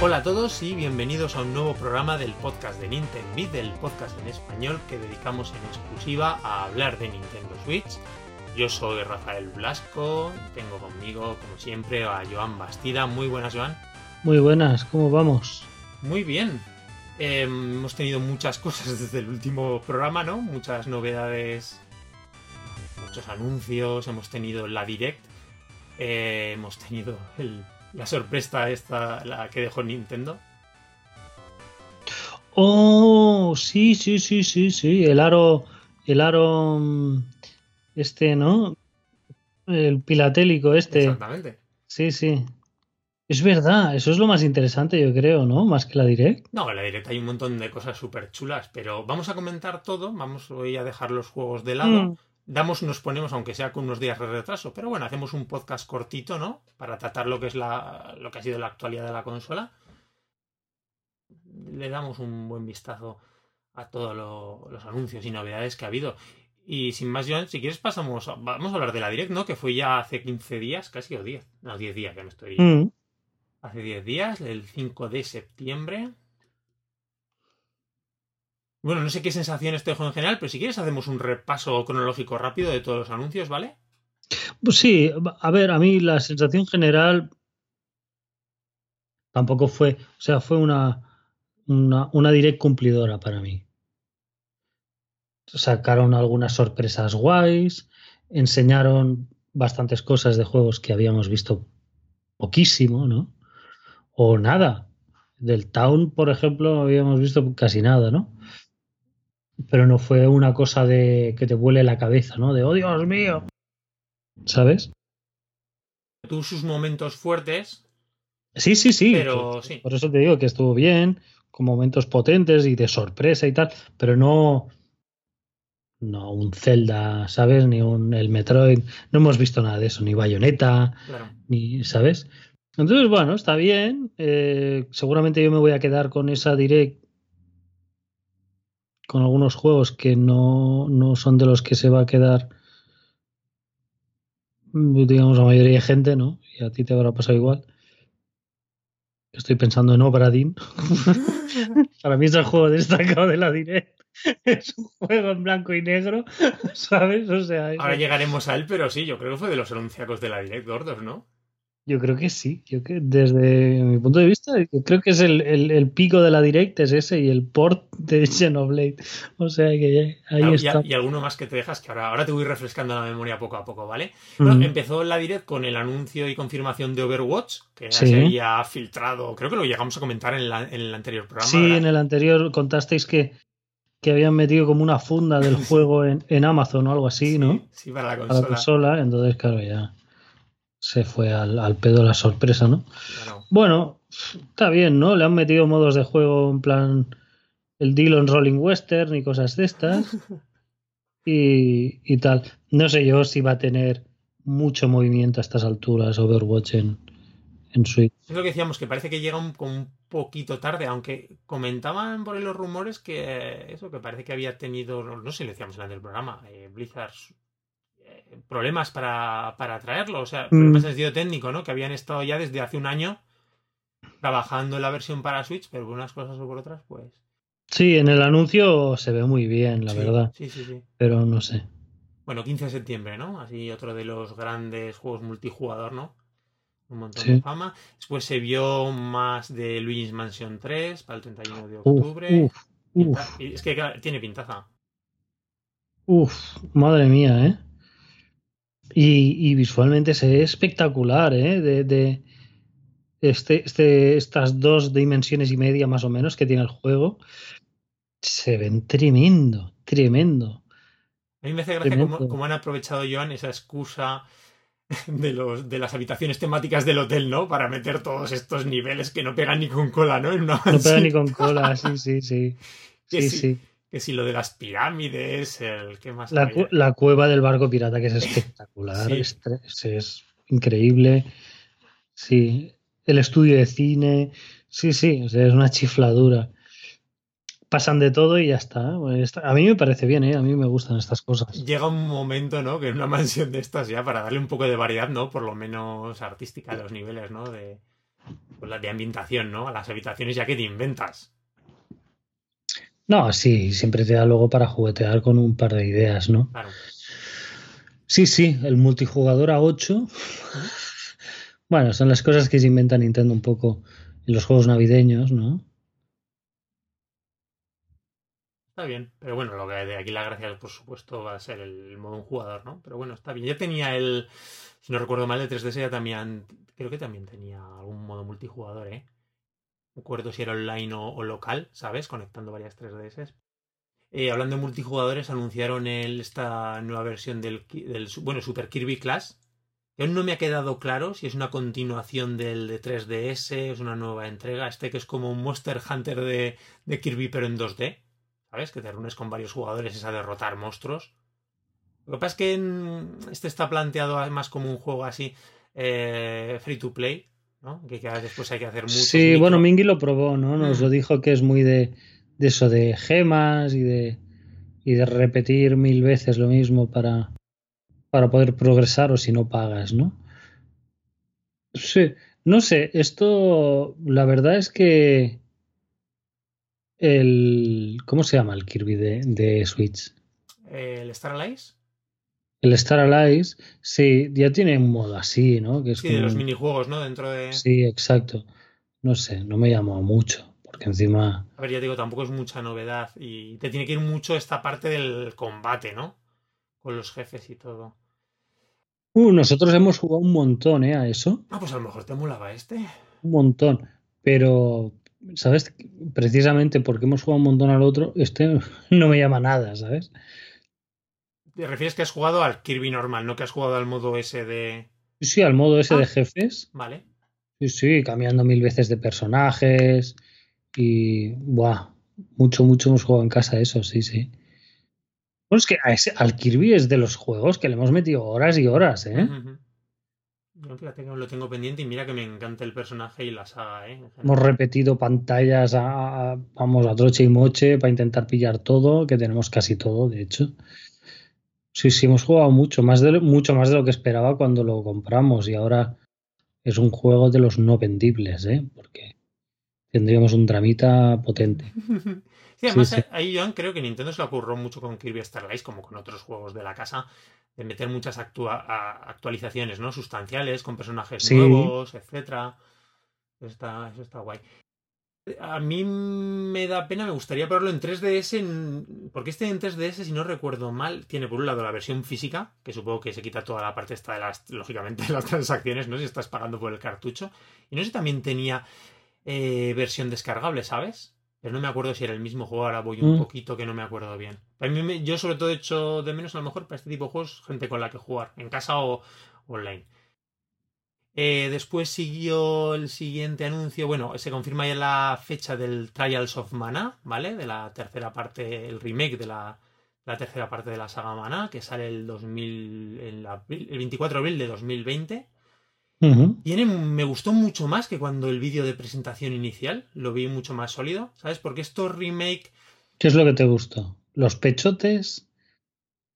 Hola a todos y bienvenidos a un nuevo programa del podcast de Nintendo del podcast en español que dedicamos en exclusiva a hablar de Nintendo Switch. Yo soy Rafael Blasco y tengo conmigo, como siempre, a Joan Bastida. Muy buenas, Joan. Muy buenas, ¿cómo vamos? Muy bien. Eh, hemos tenido muchas cosas desde el último programa, ¿no? Muchas novedades, muchos anuncios, hemos tenido la Direct, eh, hemos tenido el la sorpresa esta, la que dejó Nintendo. Oh, sí, sí, sí, sí, sí. El aro, el aro, mm, este, ¿no? El pilatélico este. Exactamente. Sí, sí. Es verdad, eso es lo más interesante, yo creo, ¿no? Más que la Direct. No, en la Direct hay un montón de cosas súper chulas, pero vamos a comentar todo. Vamos hoy a dejar los juegos de lado. Mm. Damos, nos ponemos, aunque sea con unos días de retraso, pero bueno, hacemos un podcast cortito, ¿no? Para tratar lo que es la, lo que ha sido la actualidad de la consola. Le damos un buen vistazo a todos lo- los anuncios y novedades que ha habido. Y sin más, Joan, si quieres pasamos, a- vamos a hablar de la Direct, ¿no? Que fue ya hace 15 días, casi o 10. No, 10 días, que me estoy... Mm. Hace 10 días, el 5 de septiembre. Bueno, no sé qué sensaciones te dejo en general, pero si quieres hacemos un repaso cronológico rápido de todos los anuncios, ¿vale? Pues sí, a ver, a mí la sensación general tampoco fue, o sea, fue una, una, una direct cumplidora para mí. Sacaron algunas sorpresas guays, enseñaron bastantes cosas de juegos que habíamos visto poquísimo, ¿no? O nada. Del Town, por ejemplo, habíamos visto casi nada, ¿no? Pero no fue una cosa de que te vuele la cabeza, ¿no? De, oh Dios mío. ¿Sabes? Tuvo sus momentos fuertes, Sí, sí, sí. Pero sí. Por eso te digo que estuvo bien, con momentos potentes y de sorpresa y tal, pero no. No un Zelda, ¿sabes? Ni un el Metroid. No hemos visto nada de eso, ni Bayonetta, claro. ni. ¿Sabes? Entonces, bueno, está bien. eh, seguramente yo me voy a quedar con esa direct. Con algunos juegos que no, no son de los que se va a quedar. Digamos, la mayoría de gente, ¿no? Y a ti te habrá pasado igual. Estoy pensando en Obradin. Para mí es el juego destacado de la Direct. Es un juego en blanco y negro, ¿sabes? O sea, es- Ahora llegaremos a él, pero sí, yo creo que fue de los anunciacos de la Direct gordos, ¿no? Yo creo que sí. Yo que desde mi punto de vista, yo creo que es el, el- el pico de la Direct es ese y el port de Xenoblade. O sea que ahí Claro, y, está. y alguno más que te dejas, que ahora, ahora te voy refrescando la memoria poco a poco, ¿vale? Mm. Bueno, empezó la Direct con el anuncio y confirmación de Overwatch, que ya Sí. se había filtrado, creo que lo llegamos a comentar en, la- en el anterior programa. Sí, ¿verdad? en el anterior contasteis que, que habían metido como una funda del juego en, en Amazon o algo así, ¿no? Sí, para la Para consola. la consola, entonces claro, ya se fue al, al pedo la sorpresa, ¿no? Claro. Bueno, está bien, ¿no? Le han metido modos de juego en plan el Dillon Rolling Western y cosas de estas. y, y tal. No sé yo si va a tener mucho movimiento a estas alturas Overwatch en, en Switch. Es lo que decíamos, que parece que llega un, un poquito tarde, aunque comentaban por ahí los rumores que eso, que parece que había tenido, no sé si lo decíamos en el del programa, eh, Blizzard problemas para, para traerlo, o sea, problemas en sentido técnico, ¿no? Que habían estado ya desde hace un año trabajando en la versión para Switch, pero por unas cosas o por otras, pues... Sí, en el anuncio se ve muy bien, la sí, verdad. Sí, sí, sí. Pero no sé. Bueno, 15 de septiembre, ¿no? Así otro de los grandes juegos multijugador, ¿no? Un montón Sí. de fama. Después se vio más de Luigi's Mansion 3 para el 31 de octubre. uf, uf, Es que tiene pintaza. uf, madre mía, ¿eh? Y, y visualmente se ve espectacular, ¿eh? De, de este, este, estas dos dimensiones y media más o menos que tiene el juego. Se ven tremendo, tremendo. A mí me hace gracia cómo, cómo han aprovechado, Joan, esa excusa de, los, de las habitaciones temáticas del hotel, ¿no? Para meter todos estos niveles que no pegan ni con cola, ¿no? En una No pega mansión. ni con cola, sí, sí, sí. Que Sí, sí. Que si lo de las pirámides, el que más La, cu- la cueva del barco pirata, que es espectacular, Sí. es, increíble. Sí, el estudio de cine, sí, sí, o sea, es una chifladura. Pasan de todo y ya está. A mí me parece bien, ¿eh? a mí me gustan estas cosas. Llega un momento, ¿no? Que en una mansión de estas ya, para darle un poco de variedad, ¿no? Por lo menos artística a los niveles, ¿no? De, pues de ambientación, ¿no? A las habitaciones ya que te inventas. No, sí, siempre te da luego para juguetear con un par de ideas, ¿no? Claro. Sí, sí, el multijugador a 8. bueno, son las cosas que se inventa Nintendo un poco en los juegos navideños, ¿no? Está bien, pero bueno, lo que de aquí la gracia, por supuesto, va a ser el modo un jugador, ¿no? Pero bueno, está bien. Ya tenía el, si no recuerdo mal, de 3DS ya también, creo que también tenía algún modo multijugador, ¿eh? No recuerdo si era online o, local, ¿sabes? Conectando varias 3DS. Eh, hablando de multijugadores, anunciaron esta nueva versión del, bueno, Super Kirby Clash. Aún no me ha quedado claro si es una continuación del de 3DS, es una nueva entrega. Este que es como un Monster Hunter de, de Kirby, pero en 2D ¿Sabes? Que te reúnes con varios jugadores es a derrotar monstruos. Lo que pasa es que este está planteado más como un juego así eh, free to play, ¿no? Que, después hay que hacer mucho. Sí, bueno, Mingy lo probó, ¿no? Nos mm. lo dijo que es muy de, de, eso, de gemas y de, y de repetir mil veces lo mismo para, para poder progresar o si no pagas, ¿no? Sí, no sé, esto la verdad es que el. ¿Cómo se llama el Kirby de, de Switch? ¿El Star Allies? El Star Allies, sí, ya tiene un modo así, ¿no? Que es sí, de los minijuegos, ¿no? Dentro de. Sí, exacto. No sé, no me llamó mucho, porque encima. A ver, ya digo, tampoco es mucha novedad y te tiene que ir mucho esta parte del combate, ¿no? Con los jefes y todo. Uh, nosotros hemos jugado un montón, ¿eh? A eso. Ah, pues a lo mejor te molaba este. Un montón. Pero, ¿sabes? Precisamente porque hemos jugado un montón al otro, este no me llama nada, ¿sabes? ¿Te refieres que has jugado al Kirby normal, no que has jugado al modo ese de. Sí, al modo ese de ah, jefes. Vale. Sí, sí, cambiando mil veces de personajes. Y. Buah. Mucho, mucho hemos jugado en casa eso, sí, sí. Bueno, es que al Kirby es de los juegos que le hemos metido horas y horas, ¿eh? Yo fíjate que lo tengo pendiente y mira que me encanta el personaje y la saga, ¿eh? Hemos repetido pantallas a, vamos, a troche y moche para intentar pillar todo, que tenemos casi todo, de hecho. Sí, sí, hemos jugado mucho, más de, mucho más de lo que esperaba cuando lo compramos y ahora es un juego de los no vendibles, ¿eh? Porque tendríamos un dramita potente. sí, además ahí Joan creo que Nintendo se lo ocurrió mucho con Kirby Starlight como con otros juegos de la casa de meter muchas actualizaciones, ¿no? Sustanciales, con personajes nuevos, etcétera. Eso está, eso está guay. A mí me da pena, me gustaría probarlo en 3DS, porque este en 3DS, si no recuerdo mal, tiene por un lado la versión física, que supongo que se quita toda la parte esta de las, lógicamente, las transacciones, ¿no? Si estás pagando por el cartucho. Y no sé si también tenía eh, versión descargable, ¿sabes? Pero no me acuerdo si era el mismo juego, ahora voy un mm. poquito que no me acuerdo bien. yo sobre todo he hecho de menos a lo mejor para este tipo de juegos gente con la que jugar, en casa o online. Eh, después siguió el siguiente anuncio, bueno, se confirma ya la fecha del Trials of Mana, ¿vale? De la tercera parte, el remake de la, la tercera parte de la saga Mana, que sale el 2000, el 24 de abril de 2020. Tiene, me gustó mucho más que cuando el vídeo de presentación inicial. Lo vi mucho más sólido, ¿sabes? Porque esto remake. ¿Qué es lo que te gustó? ¿Los pechotes?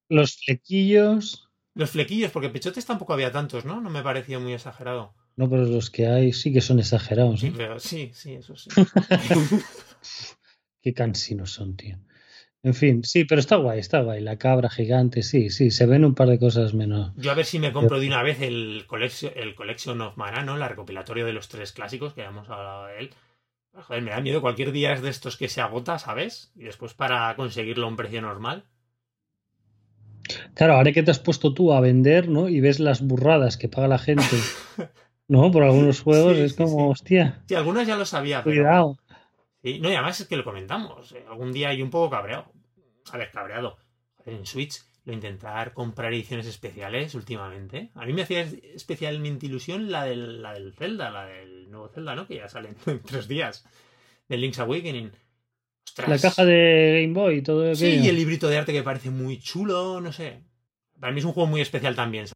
¿Los flequillos? Los flequillos, porque pechotes tampoco había tantos, ¿no? No me pareció muy exagerado. No, pero los que hay sí que son exagerados. Sí, ¿eh? sí, sí, eso sí. Qué cansinos son, tío. En fin, sí, pero está guay, está guay. La cabra gigante, sí, sí, se ven un par de cosas menos. Yo a ver si me compro de una vez el Collection, el collection of Mana, ¿no? La recopilatorio de los tres clásicos, que ya hemos hablado de él. Joder, me da miedo cualquier día es de estos que se agota, ¿sabes? Y después para conseguirlo a un precio normal. Claro, ahora que te has puesto tú a vender, ¿no? Y ves las burradas que paga la gente, ¿no? Por algunos juegos, es como, hostia. Sí, algunas ya lo sabía. Cuidado. Sí, no, y además es que lo comentamos. Eh, algún día hay un poco cabreado. A ver, cabreado. En Switch lo intentar comprar ediciones especiales últimamente. A mí me hacía especialmente ilusión la del, la del Zelda, la del nuevo Zelda, ¿no? Que ya sale en tres días. Del Link's Awakening. La caja de Game Boy y todo eso. Sí, y el librito de arte que parece muy chulo, no sé. Para mí es un juego muy especial también.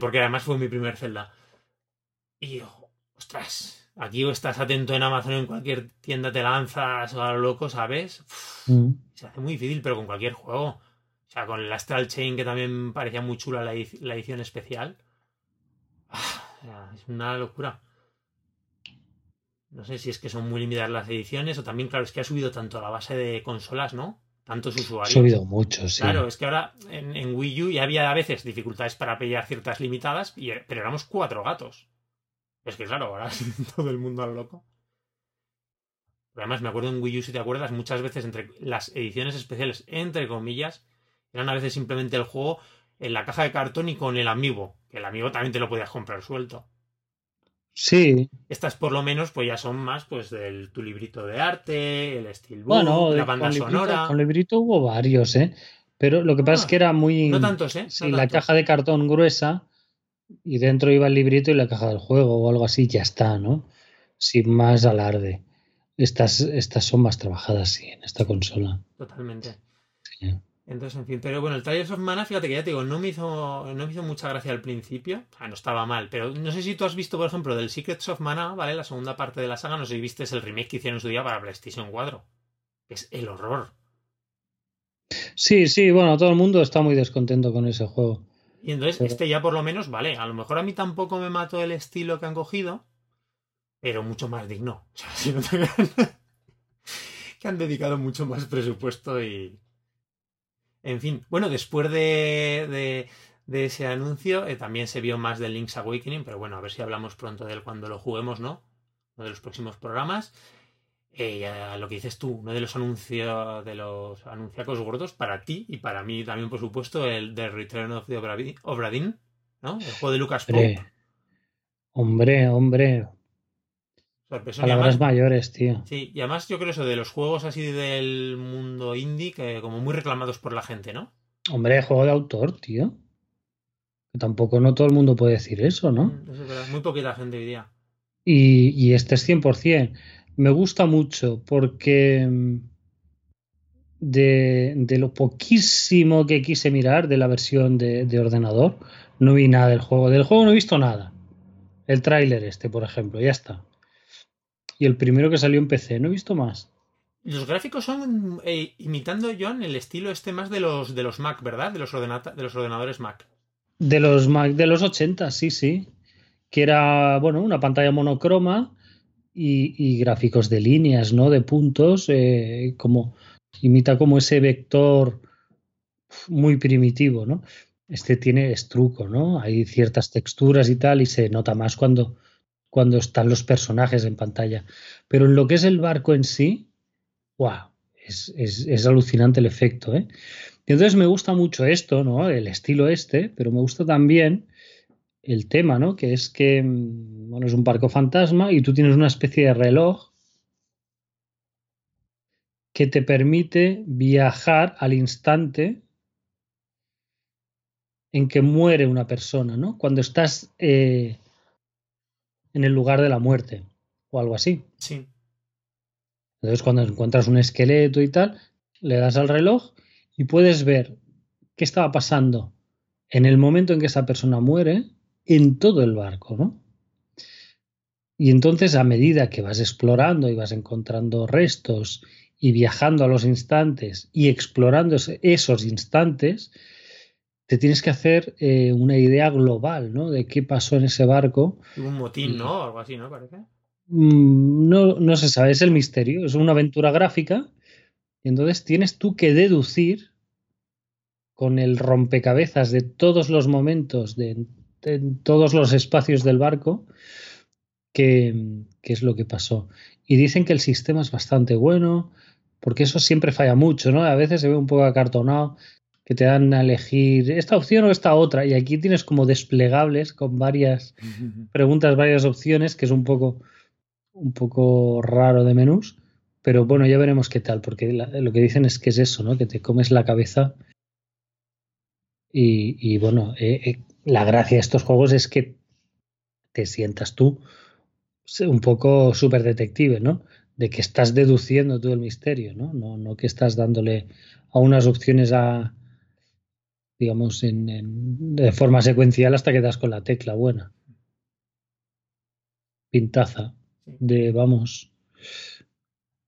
Porque además fue mi primer Zelda. Y, ostras, Aquí estás atento en Amazon, en cualquier tienda te lanzas a lo loco, ¿sabes? Se hace muy difícil, pero con cualquier juego. O sea, con el Astral Chain, que también parecía muy chula la, edición especial. Ah, es una locura. No sé si es que son muy limitadas las ediciones o también, claro, es que ha subido tanto la base de consolas, ¿no? Tantos usuarios. Ha subido mucho, sí. Claro, es que ahora en, Wii U ya había a veces dificultades para pillar ciertas limitadas, pero éramos cuatro gatos. Es que claro, ahora todo el mundo a lo loco. Además, me acuerdo en Wii U, si te acuerdas, muchas veces entre las ediciones especiales, entre comillas, eran a veces simplemente el juego en la caja de cartón y con el amigo. Que el amigo también te lo podías comprar suelto. Sí. Estas por lo menos pues ya son más pues del tu librito de arte, el steelbook, la banda sonora. con librito hubo varios, ¿eh? Pero lo que pasa es que era muy... No tantos, ¿eh? sí, la caja de cartón gruesa y dentro iba el librito y la caja del juego o algo así, ya está, ¿no? Sin más alarde. Estas, estas son más trabajadas, sí, en esta consola. Totalmente. Sí. Entonces, en fin, pero bueno, el Trials of Mana, fíjate que ya te digo, no me hizo, no me hizo mucha gracia al principio. Ah, no estaba mal, pero no sé si tú has visto, por ejemplo, del Secrets of Mana, ¿vale? La segunda parte de la saga, no sé si viste el remake que hicieron en su día para PlayStation 4. Es el horror. Sí, sí, bueno, todo el mundo está muy descontento con ese juego. Y entonces, este ya por lo menos, vale, a lo mejor a mí tampoco me mató el estilo que han cogido, pero mucho más digno. O sea, si no te... que han dedicado mucho más presupuesto y, en fin, bueno, después de, ese anuncio eh, también se vio más del Link's Awakening, pero bueno, a ver si hablamos pronto de él cuando lo juguemos, ¿no? Uno de los próximos programas. Eh, lo que dices tú, uno de los anuncios de los anunciacos gordos para ti y para mí también, por supuesto, el The Return of the Obradin, ¿no? El juego de Lucas Pope. Hombre, hombre, Palabras mayores, tío. Sí, y además yo creo eso de los juegos así del mundo indie, que como muy reclamados por la gente, ¿no? Hombre, juego de autor, tío. Tampoco no todo el mundo puede decir eso, ¿no? Mm, eso es muy poquita gente hoy día. Y, y este es 100%. Me gusta mucho porque mm, de, de, lo poquísimo que quise mirar de la versión de, de ordenador, no vi nada del juego. Del juego no he visto nada. El tráiler este, por ejemplo, ya está y el primero que salió en PC. No he visto más. Los gráficos son eh, imitando, John, el estilo este más de los, de los Mac, ¿verdad? De los, de los ordenadores Mac. De los Mac de los 80, sí, sí. Que era, bueno, una pantalla monocroma y, gráficos de líneas, ¿no? De puntos, eh, como imita como ese vector muy primitivo, ¿no? Este tiene estruco, ¿no? Hay ciertas texturas y tal, y se nota más cuando, cuando están los personajes en pantalla. Pero en lo que es el barco en sí, wow, es, alucinante el efecto. ¿eh? entonces me gusta mucho esto, ¿no? El estilo este, pero me gusta también el tema, ¿no? Que es que, mm, bueno, es un barco fantasma y tú tienes una especie de reloj que te permite viajar al instante en que muere una persona, ¿no? Cuando estás eh, en el lugar de la muerte o algo así. Sí. Entonces cuando encuentras un esqueleto y tal, le das al reloj y puedes ver qué estaba pasando en el momento en que esa persona muere en todo el barco, ¿no? Y entonces a medida que vas explorando y vas encontrando restos y viajando a los instantes y explorando esos instantes, te tienes que hacer eh, una idea global, ¿no? De qué pasó en ese barco. Un motín, ¿no? Algo así, ¿no? Parece. Mm, no, no se sabe, es el misterio, es una aventura gráfica. Y entonces tienes tú que deducir con el rompecabezas de todos los momentos, de, todos los espacios del barco, qué, qué es lo que pasó. Y dicen que el sistema es bastante bueno, porque eso siempre falla mucho, ¿no? A veces se ve un poco acartonado que te dan a elegir esta opción o esta otra. Y aquí tienes como desplegables con varias preguntas, varias opciones, que es un poco, un poco raro de menús. Pero bueno, ya veremos qué tal, porque lo que dicen es que es eso, ¿no? Que te comes la cabeza. Y, bueno, eh, eh, la gracia de estos juegos es que te sientas tú un poco súper detective, ¿no? De que estás deduciendo todo el misterio, ¿no? No, no que estás dándole a unas opciones a, digamos, en, de forma secuencial hasta que das con la tecla buena. Pintaza. De, vamos,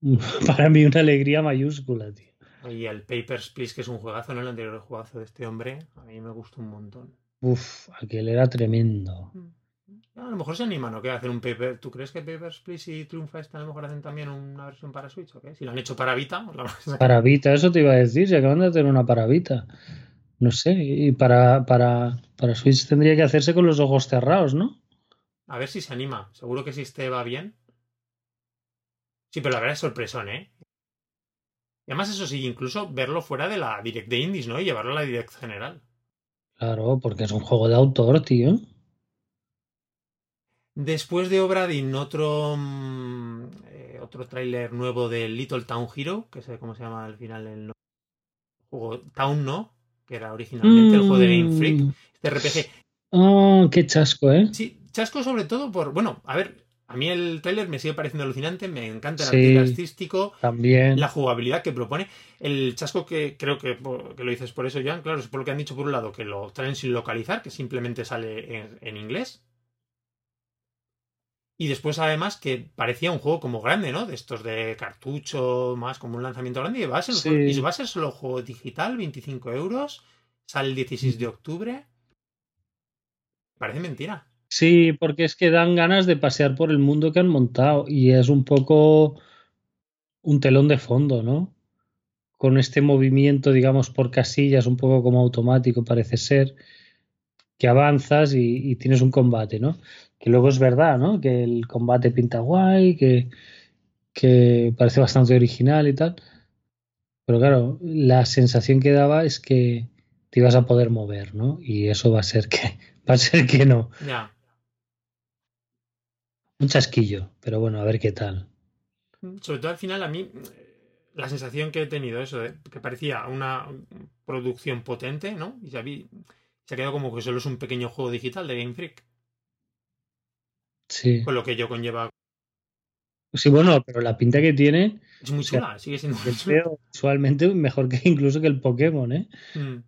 para mí una alegría mayúscula, tío. Y el Papers, Please, que es un juegazo, ¿no? El anterior juegazo de este hombre, a mí me gustó un montón. Uf, aquel era tremendo. No, lo mejor se animan, ¿o qué? A hacer un paper. ¿Tú crees que Papers, Please y Triumph a lo mejor hacen también una versión para Switch o qué? Si lo han hecho para Vita. Para Vita, eso te iba a decir, se acaban de hacer una para Vita. No sé, y para, para, para Switch tendría que hacerse con los ojos cerrados, ¿no? A ver si se anima. Seguro que si este va bien. Sí, pero la verdad es sorpresón, ¿eh? Y además, eso sí, incluso verlo fuera de la Direct de Indies, ¿no? Y llevarlo a la Direct general. Claro, porque es un juego de autor, tío. Después de Obradin, otro, mm, eh, otro tráiler nuevo de Little Town Hero, que sé cómo se llama al final el juego Town No, que era originalmente el juego de Game Freak. Mm. Este RPG. Oh, qué chasco, ¿eh? Sí, chasco sobre todo por. Bueno, a ver, a mí el tráiler me sigue pareciendo alucinante, me encanta el arte artístico, también. la jugabilidad que propone. El chasco que creo que, lo dices por eso, Jan, claro, es por lo que han dicho por un lado, que lo traen sin localizar, que simplemente sale en, inglés. Y después, además, que parecía un juego como grande, ¿no? De estos de cartucho, más como un lanzamiento grande. Y va a ser, y va a ser solo juego digital, 25 euros. Sale el 16 de octubre. Parece mentira. Sí, porque es que dan ganas de pasear por el mundo que han montado y es un poco un telón de fondo, ¿no? Con este movimiento, digamos, por casillas, un poco como automático parece ser, que avanzas y, tienes un combate, ¿no? Que luego es verdad, ¿no? Que el combate pinta guay, que, que parece bastante original y tal. Pero claro, la sensación que daba es que te ibas a poder mover, ¿no? Y eso va a ser que va a ser que no. Un chasquillo, pero bueno, a ver qué tal. Sobre todo al final, a mí, la sensación que he tenido, eso, de que parecía una producción potente, ¿no? Y se, se ha quedado como que solo es un pequeño juego digital de Game Freak. Sí. Con lo que yo conlleva. Sí, bueno, pero la pinta que tiene. Es muy chula, sigue siendo muy chula. Visualmente mejor que incluso que el Pokémon, ¿eh? Mm.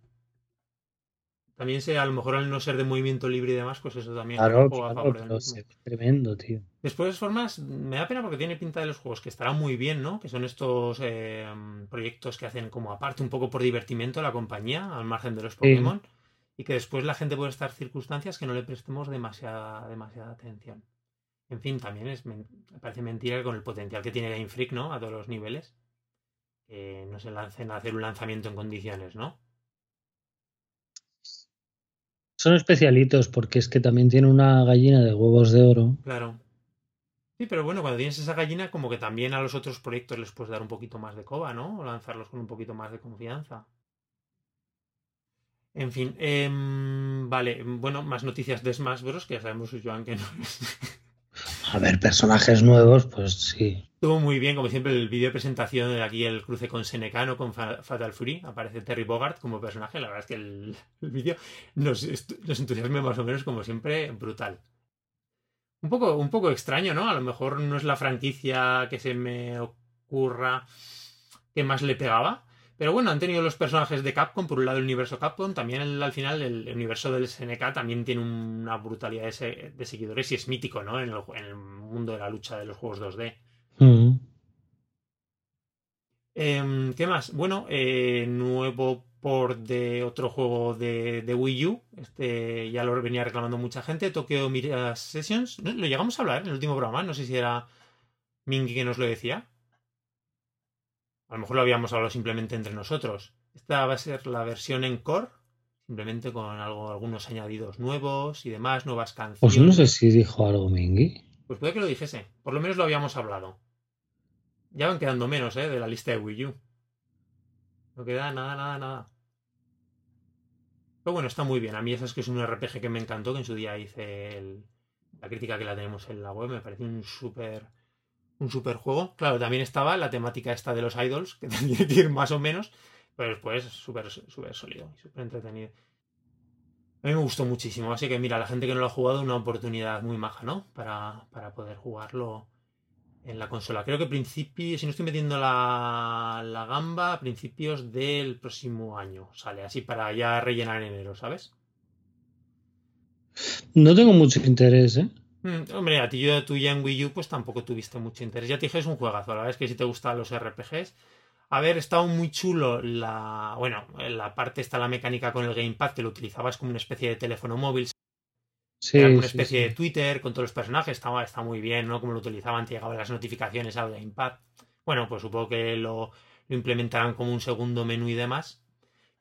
También sé, a lo mejor al no ser de movimiento libre y demás, pues eso también claro, tremendo, tío. Después, de formas, me da pena porque tiene pinta de los juegos que estarán muy bien, ¿no? Que son estos eh, proyectos que hacen como aparte un poco por divertimento la compañía, al margen de los Pokémon, y que después la gente puede estar circunstancias que no le prestemos demasiada, demasiada atención. En fin, también es, me parece mentira con el potencial que tiene Game Freak, ¿no? A todos los niveles, que no se lancen a hacer un lanzamiento en condiciones, ¿no? Son especialitos porque es que también tiene una gallina de huevos de oro. Claro. Sí, pero bueno, cuando tienes esa gallina, como que también a los otros proyectos les puedes dar un poquito más de coba, ¿no? O lanzarlos con un poquito más de confianza. En fin, em, vale, bueno, más noticias de Smash Bros. que ya sabemos, Joan, que no es. A ver, personajes nuevos, pues sí. Estuvo muy bien, como siempre, el vídeo de presentación de aquí, el cruce con Senecano, con Fatal Fury. Aparece Terry Bogart como personaje. La verdad es que el, vídeo nos, nos entusiasma más o menos, como siempre, brutal. Un poco, un poco extraño, ¿no? A lo mejor no es la franquicia que se me ocurra que más le pegaba. Pero bueno, han tenido los personajes de Capcom, por un lado el universo Capcom, también al final el, universo del SNK también tiene una brutalidad de, seguidores y es mítico, ¿no? En el, mundo de la lucha de los juegos 2D. Mm. Em, ¿Qué más? Bueno, eh, nuevo por de otro juego de, Wii U. Este ya lo venía reclamando mucha gente. Tokyo Mirage Sessions. Lo llegamos a hablar en el último programa. No sé si era Mingy que nos lo decía. A lo mejor lo habíamos hablado simplemente entre nosotros. Esta va a ser la versión en core, simplemente con algo, algunos añadidos nuevos y demás, nuevas canciones. Pues no sé si dijo algo Mingy. Pues puede que lo dijese. Por lo menos lo habíamos hablado. Ya van quedando menos, ¿eh? De la lista de Wii U. No queda nada, nada, nada. Pero bueno, está muy bien. A mí eso es que es un RPG que me encantó, que en su día hice la crítica que la tenemos en la web. Me parece un súper un super juego. Claro, también estaba la temática esta de los idols, que tendría que ir más o menos, pero después súper súper sólido y súper entretenido. A mí me gustó muchísimo, así que mira, la gente que no lo ha jugado, una oportunidad muy maja, ¿no? Para, para poder jugarlo en la consola. Creo que principio, si no estoy metiendo la, la gamba, a principios del próximo año sale, así para ya rellenar en enero, ¿sabes? No tengo mucho interés, ¿eh? Mm, hombre, a ti yo tú ya en Wii U pues tampoco tuviste mucho interés. Ya te dije, es un juegazo. La verdad es que si te gustan los RPGs. A ver, estaba muy chulo la. Bueno, la parte está la mecánica con el gamepad, que lo utilizabas como una especie de teléfono móvil. Sí, Era una especie de Twitter con todos los personajes, estaba, está muy bien, ¿no? Como lo utilizaban, te llegaban las notificaciones a Gamepad. Bueno, pues supongo que lo, lo implementarán como un segundo menú y demás.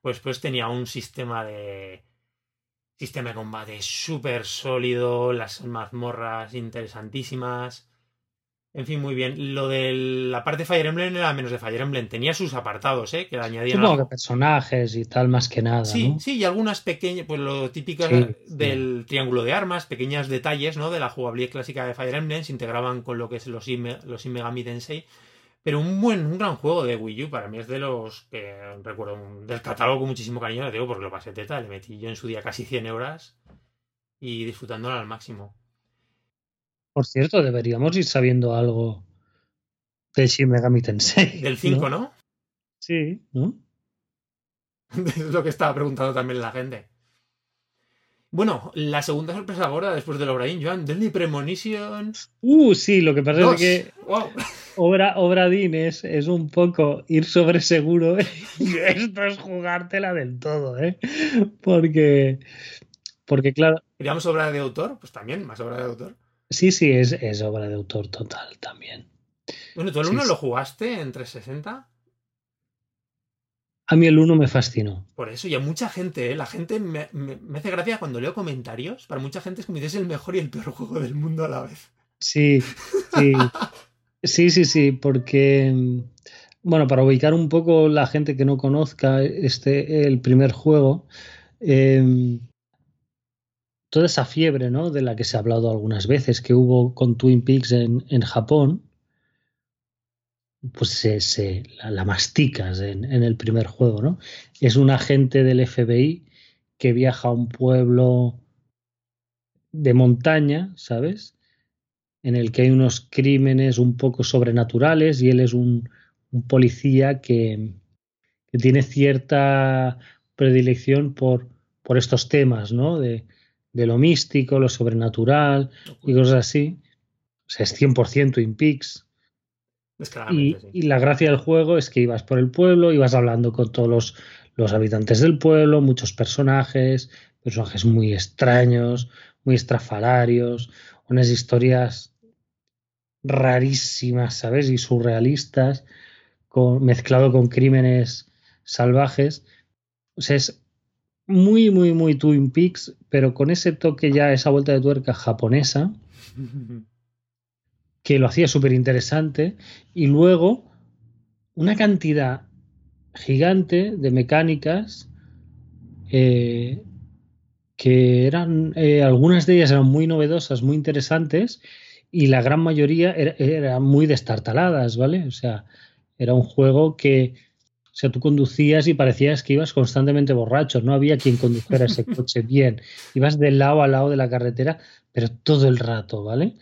Pues pues tenía un sistema de. Sistema de combate súper sólido, las mazmorras interesantísimas. En fin, muy bien. Lo de la parte de Fire Emblem era menos de Fire Emblem. Tenía sus apartados, ¿eh? Que añadían. Supongo que personajes y tal, más que nada. Sí, sí, y algunas pequeñas, pues lo típico del triángulo de armas, pequeños detalles, ¿no? De la jugabilidad clásica de Fire Emblem se integraban con lo que es los, In los Megami Tensei. Pero un buen, un gran juego de Wii U para mí es de los que recuerdo del catálogo con muchísimo cariño, digo porque lo pasé teta, le metí yo en su día casi 100 horas y disfrutándolo al máximo. Por cierto, deberíamos ir sabiendo algo de Shin Megami Tensei. Del 5, ¿no? Sí, ¿no? es lo que estaba preguntando también la gente. Bueno, la segunda sorpresa ahora, después de Obraín, Joan, Deadly Premonition. Uh, sí, lo que pasa es que Obra, Obradín es, es, un poco ir sobre seguro y esto es jugártela del todo, ¿eh? Porque, porque claro. ¿Queríamos obra de autor? Pues también, más obra de autor. Sí, sí, es, es obra de autor total también. Bueno, ¿tú el 1 lo jugaste en 360? A mí el 1 me fascinó. Por eso, y a mucha gente, ¿eh? la gente me, me, hace gracia cuando leo comentarios. Para mucha gente es como dices el mejor y el peor juego del mundo a la vez. Sí, sí. sí, sí, sí, porque. Bueno, para ubicar un poco la gente que no conozca este el primer juego, eh, toda esa fiebre, ¿no? De la que se ha hablado algunas veces, que hubo con Twin Peaks en, en Japón, pues se, se la, masticas en, en, el primer juego, ¿no? Es un agente del FBI que viaja a un pueblo de montaña, ¿sabes? En el que hay unos crímenes un poco sobrenaturales y él es un, un policía que, que, tiene cierta predilección por, por estos temas, ¿no? De, de lo místico, lo sobrenatural y cosas así. O sea, es 100% Twin Peaks. Y, y, la gracia del juego es que ibas por el pueblo, ibas hablando con todos los, los, habitantes del pueblo, muchos personajes, personajes muy extraños, muy estrafalarios, unas historias rarísimas, ¿sabes? Y surrealistas, con, mezclado con crímenes salvajes. O sea, es muy, muy, muy Twin Peaks, pero con ese toque ya, esa vuelta de tuerca japonesa, que lo hacía súper interesante, y luego una cantidad gigante de mecánicas eh, que eran, eh, algunas de ellas eran muy novedosas, muy interesantes, y la gran mayoría eran era muy destartaladas, ¿vale? O sea, era un juego que o sea, tú conducías y parecías que ibas constantemente borracho, no había quien condujera ese coche bien. Ibas de lado a lado de la carretera, pero todo el rato, ¿vale?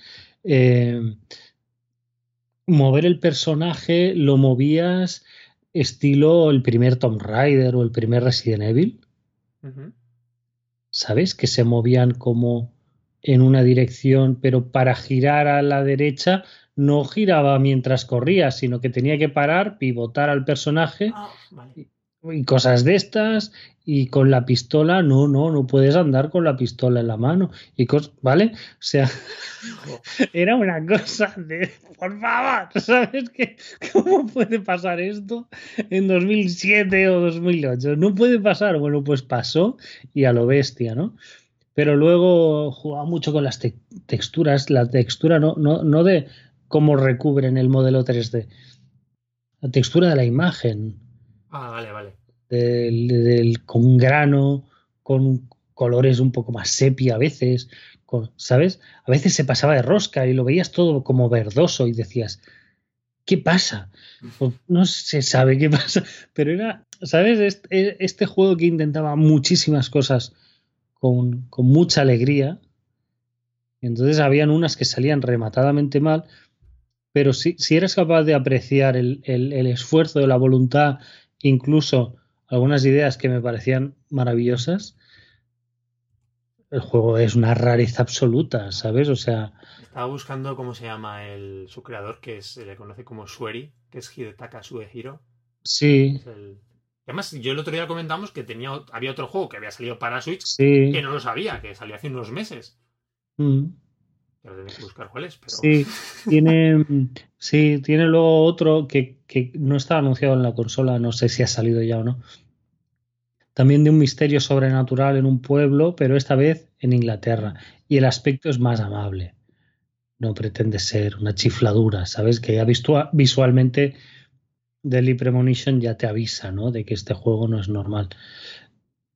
Eh, mover el personaje lo movías estilo el primer Tomb Raider o el primer Resident Evil. ¿Sabes? Que se movían como en una dirección, pero para girar a la derecha no giraba mientras corría, sino que tenía que parar, pivotar al personaje ah, y, cosas de estas. Y con la pistola, no, no, no puedes andar con la pistola en la mano. Y ¿vale? O sea, era una cosa de, por favor, ¿sabes qué? ¿Cómo puede pasar esto en 2007 o 2008? No puede pasar. Bueno, pues pasó y a lo bestia, ¿no? Pero luego jugaba mucho con las texturas, la textura no, no, no de cómo recubren el modelo 3D. La textura de la imagen. Ah, vale, vale. Del, con grano, con colores un poco más sepia a veces, ¿sabes? A veces se pasaba de rosca y lo veías todo como verdoso y decías, ¿qué pasa? Pues no se sabe qué pasa, pero era, ¿sabes? Este, este juego que intentaba muchísimas cosas con, con mucha alegría. Entonces habían unas que salían rematadamente mal, pero si, si eres capaz de apreciar el, esfuerzo de la voluntad, incluso algunas ideas que me parecían maravillosas, el juego es una rareza absoluta, ¿sabes? O sea. Estaba buscando cómo se llama el, su creador, que se le conoce como Sueri, que es Hidetaka Suehiro. Sí. Además, yo el otro día comentamos que tenía, había otro juego que había salido para Switch que no lo sabía, que salió hace unos meses. Mm. Pero tenéis que buscar cuál es. Pero... Sí, tiene, sí, tiene luego otro que, que no está anunciado en la consola, no sé si ha salido ya o no. También de un misterio sobrenatural en un pueblo, pero esta vez en Inglaterra. Y el aspecto es más amable. No pretende ser una chifladura, ¿sabes? Que ya visualmente Deadly Premonition ya te avisa, ¿no? De que este juego no es normal.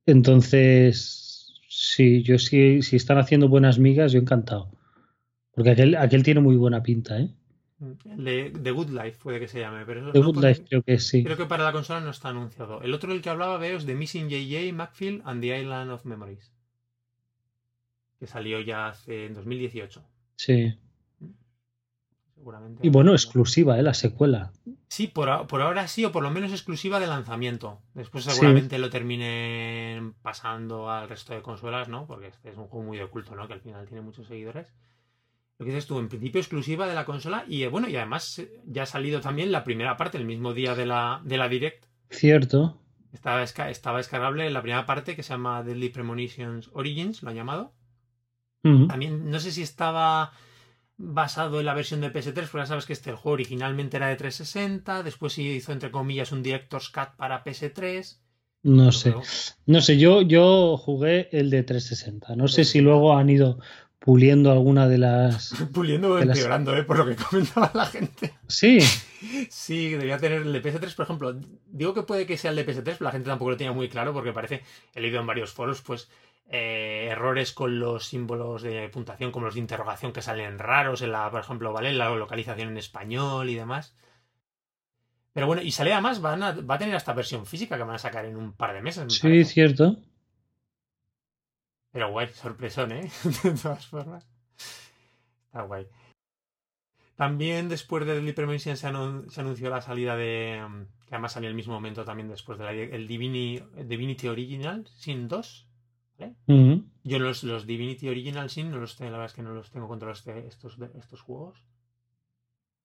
Entonces, sí, yo sí, si están haciendo buenas migas, yo encantado. Porque aquel, aquel tiene muy buena pinta, ¿eh? El de The Good Life puede que se llame. Pero eso The no Good Life creo que sí. Creo que para la consola no está anunciado. El otro del que hablaba veo es The Missing JJ, Macfield and the Island of Memories. Que salió ya hace en 2018. Sí. Seguramente. Y bueno, exclusiva, ¿eh? La secuela. Sí, por, por ahora sí, o por lo menos exclusiva de lanzamiento. Después Sí. seguramente lo terminen pasando al resto de consolas, ¿no? Porque este es un juego muy oculto, ¿no? Que al final tiene muchos seguidores. Lo que dices tú, en principio exclusiva de la consola y eh, bueno, y además eh, ya ha salido también la primera parte, el mismo día de la, de la Direct. Cierto. Estaba, estaba descargable la primera parte que se llama Deadly Premonitions Origins, lo han llamado. También no sé si estaba basado en la versión de PS3, porque ya sabes que este el juego originalmente era de 360, después se hizo entre comillas un Director's Cut para PS3. No sé. No sé, yo, yo jugué el de 360. No sé si luego han ido puliendo alguna de las. Puliendo o las- empeorando, ¿eh? por lo que comentaba la gente. Sí, Sí, debía tener el de PS3, por ejemplo. Digo que puede que sea el de PS3, pero la gente tampoco lo tenía muy claro porque parece, he leído en varios foros, pues eh, errores con los símbolos de puntuación, como los de interrogación que salen raros en la, por ejemplo, ¿vale? En la localización en español y demás. Pero bueno, y sale además, van a- va a tener esta versión física que van a sacar en un par de meses. me sí, parece. cierto. Pero guay, sorpresón, ¿eh? de todas formas. Está guay. También después de Deadly Premonition se, anun- se anunció la salida de... mm, Que además salió al mismo momento también después de la, el Divini- Divinity Original Sin 2. Mm. Yo los, los Divinity Original Sin no los tengo, la verdad es que no los tengo contra este- estos, de- estos juegos.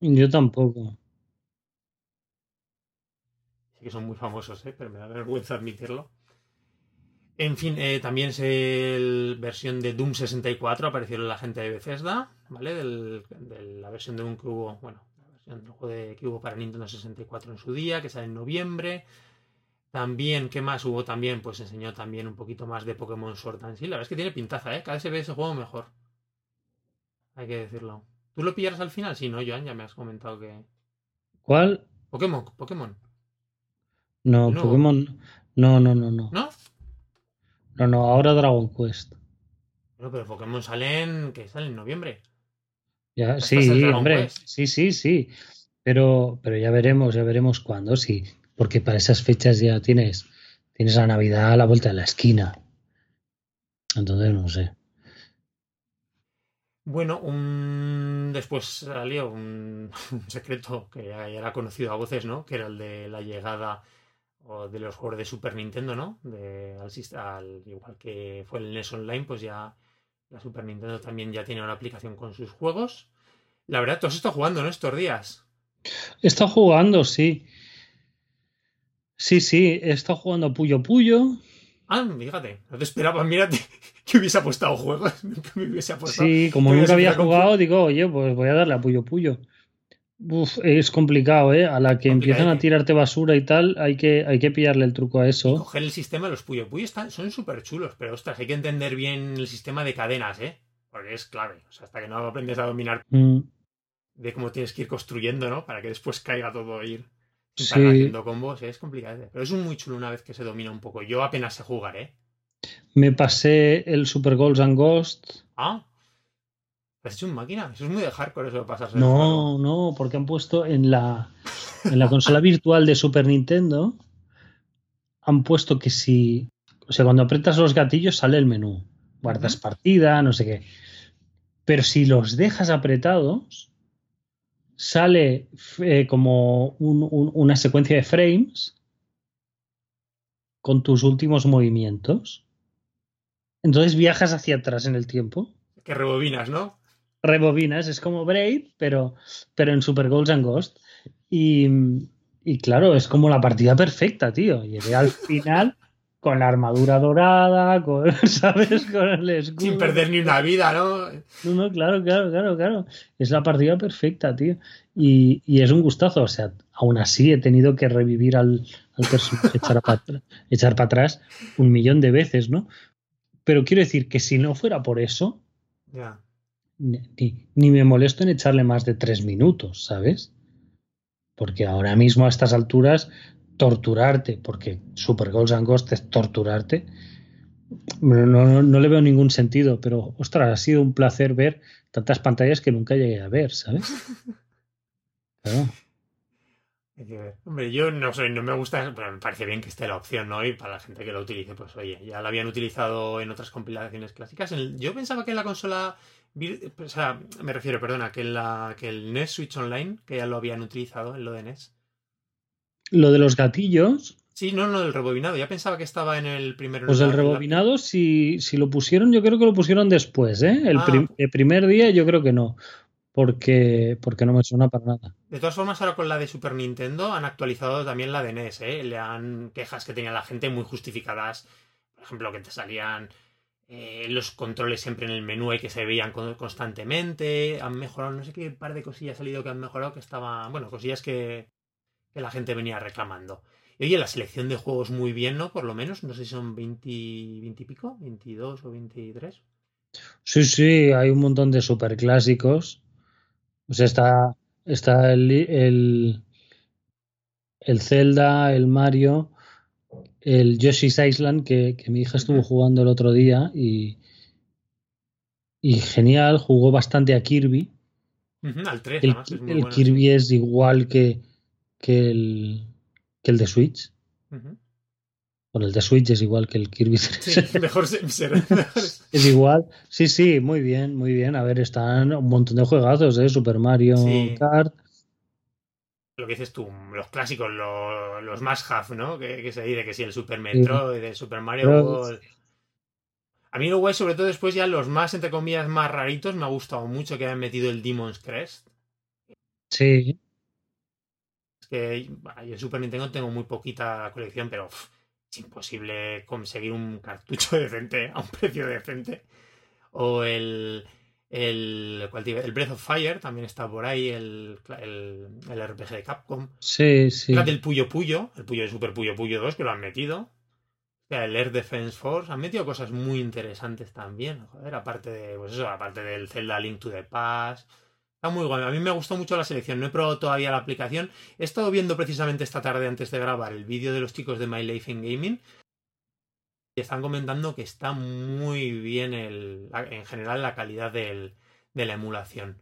Yo tampoco. Sí que son muy famosos, ¿eh? pero me da vergüenza admitirlo. En fin, eh, también es el versión de Doom 64, apareció la gente de Bethesda, ¿vale? Del- de la versión de Doom que hubo, bueno, la versión del juego de- que hubo para Nintendo 64 en su día, que sale en noviembre. También, ¿qué más hubo también? Pues enseñó también un poquito más de Pokémon Sword and Shield. La verdad es que tiene pintaza, ¿eh? Cada vez se ve ese juego mejor. Hay que decirlo. ¿Tú lo pillarás al final? Sí, ¿no, Joan? Ya me has comentado que... ¿Cuál? Pokémon, Pokémon. No, No. Pokémon. No, no, no, no. ¿No? No, no, ahora Dragon Quest. Bueno, pero Pokémon salen, que sale en noviembre. Ya, sí, hombre. Quest. Sí, sí, sí. Pero, pero ya veremos, ya veremos cuándo, sí. Porque para esas fechas ya tienes, tienes la Navidad a la vuelta de la esquina. Entonces, no sé. Bueno, un... después salió un, un secreto que ya era conocido a voces, ¿no? Que era el de la llegada o de los juegos de Super Nintendo, ¿no? De, al, al- igual que fue el NES Online, pues ya la Super Nintendo también ya tiene una aplicación con sus juegos. La verdad, tú has estado jugando, ¿no? Estos días. He estado jugando, sí. Sí, sí, he estado jugando a Puyo Puyo. Ah, fíjate, no te esperaba, mírate, que hubiese apostado juegos. Nunca me hubiese apostado. Sí, como nunca había jugado, digo, oye, pues voy a darle a Puyo Puyo. Uf, es complicado, ¿eh? A la que empiezan a tirarte basura y tal, hay que, hay que pillarle el truco a eso. coger el sistema de los Puyo Puyo están, son súper chulos, pero ostras, hay que entender bien el sistema de cadenas, ¿eh? Porque es clave. O sea, hasta que no aprendes a dominar Mm, de cómo tienes que ir construyendo, ¿no? Para que después caiga todo e ir Sí. haciendo combos, ¿eh? es complicado. Pero es muy chulo una vez que se domina un poco. Yo apenas sé jugar, ¿eh? Me pasé el Super Goals and Ghosts. Ah. ¿Has hecho un máquina? Eso es muy de hardcore eso de pasarse. No, no, porque han puesto en la, en la consola virtual de Super Nintendo, han puesto que si, o sea, cuando aprietas los gatillos sale el menú, guardas partida, no sé qué. Pero si los dejas apretados, sale eh, como un- un- una secuencia de frames con tus últimos movimientos. Entonces viajas hacia atrás en el tiempo Que rebobinas, ¿no? Rebobinas, es como Braid, pero, pero en Super Goals and Ghost. Y, y claro, es como la partida perfecta, tío. Llegué al final con la armadura dorada, con, ¿sabes? Con el escudo. Sin perder ni una vida, ¿no? No, no, claro, claro, claro, claro. Es la partida perfecta, tío. Y, y es un gustazo. O sea, aún así he tenido que revivir al, al personaje, echar para echar para atrás un millón de veces, ¿no? Pero quiero decir que si no fuera por eso, Ya. Ni, ni me molesto en echarle más de tres minutos, ¿sabes? Porque ahora mismo a estas alturas, torturarte, porque Super Goals and Ghost es torturarte, no, no, no le veo ningún sentido, pero ostras, ha sido un placer ver tantas pantallas que nunca llegué a ver, ¿sabes? Claro. Hay que ver. Hombre, yo no sé, no me gusta, pero me parece bien que esté la opción, ¿no? Y para la gente que lo utilice, pues oye, ya la habían utilizado en otras compilaciones clásicas. Yo pensaba que en la consola, o sea, me refiero, perdona, que, en la, que el NES Switch Online, que ya lo habían utilizado en lo de NES. Lo de los gatillos, Sí, no, no, el rebobinado. Ya pensaba que estaba en el primero. pues el la- rebobinado, si, si lo pusieron, yo creo que lo pusieron después, ¿eh? El, Ah. prim- el primer día yo creo que no, porque, porque no me suena para nada. De todas formas, ahora con la de Super Nintendo han actualizado también la de NES, ¿eh? Le han quejas que tenía la gente muy justificadas. Por ejemplo, que te salían eh, los controles siempre en el menú que se veían con- constantemente. Han mejorado, no sé qué par de cosillas ha salido que han mejorado que estaban, bueno, cosillas que, que la gente venía reclamando. Y oye, la selección de juegos muy bien, ¿no? Por lo menos, no sé si son 20, 20 y pico, 22 o 23. Sí, sí, hay un montón de superclásicos. Sea, está, está el, el, el Zelda, el Mario, el Yoshi's Island, que, que mi hija estuvo jugando el otro día y, y genial, jugó bastante a Kirby. Al 3, El, además, es muy el bueno. Kirby es igual que, que, el, que el de Switch. Ujú. Bueno, el de Switch es igual que el Kirby 3. Sí, mejor ser. ser- Es igual. Sí, sí, muy bien, muy bien. A ver, están un montón de juegazos, ¿eh? Super Mario Sí. Kart. Lo que dices tú, los clásicos, lo- los más have, ¿no? Que, que se dice que si el Super Metroid, el Super Mario Pero- World. A mí lo guay, sobre todo después ya los más, entre comillas, más raritos, me ha gustado mucho que hayan metido el Demon's Crest. Sí, Es que bah, yo en Super Nintendo tengo muy poquita colección, pero es imposible conseguir un cartucho decente a un precio decente. O el, el, el Breath of Fire también está por ahí, el, el, el RPG de Capcom. sí, sí. El Puyo Puyo, el Puyo de Super Puyo Puyo 2, que lo han metido. O sea, el Air Defense Force. Han metido cosas muy interesantes también. Joder, aparte de, pues eso, aparte del Zelda Link to the Past. Está muy guay. A mí me gustó mucho la selección. No he probado todavía la aplicación. He estado viendo precisamente esta tarde antes de grabar el vídeo de los chicos de My Life in Gaming. Y están comentando que está muy bien el, en general la calidad del, de la emulación.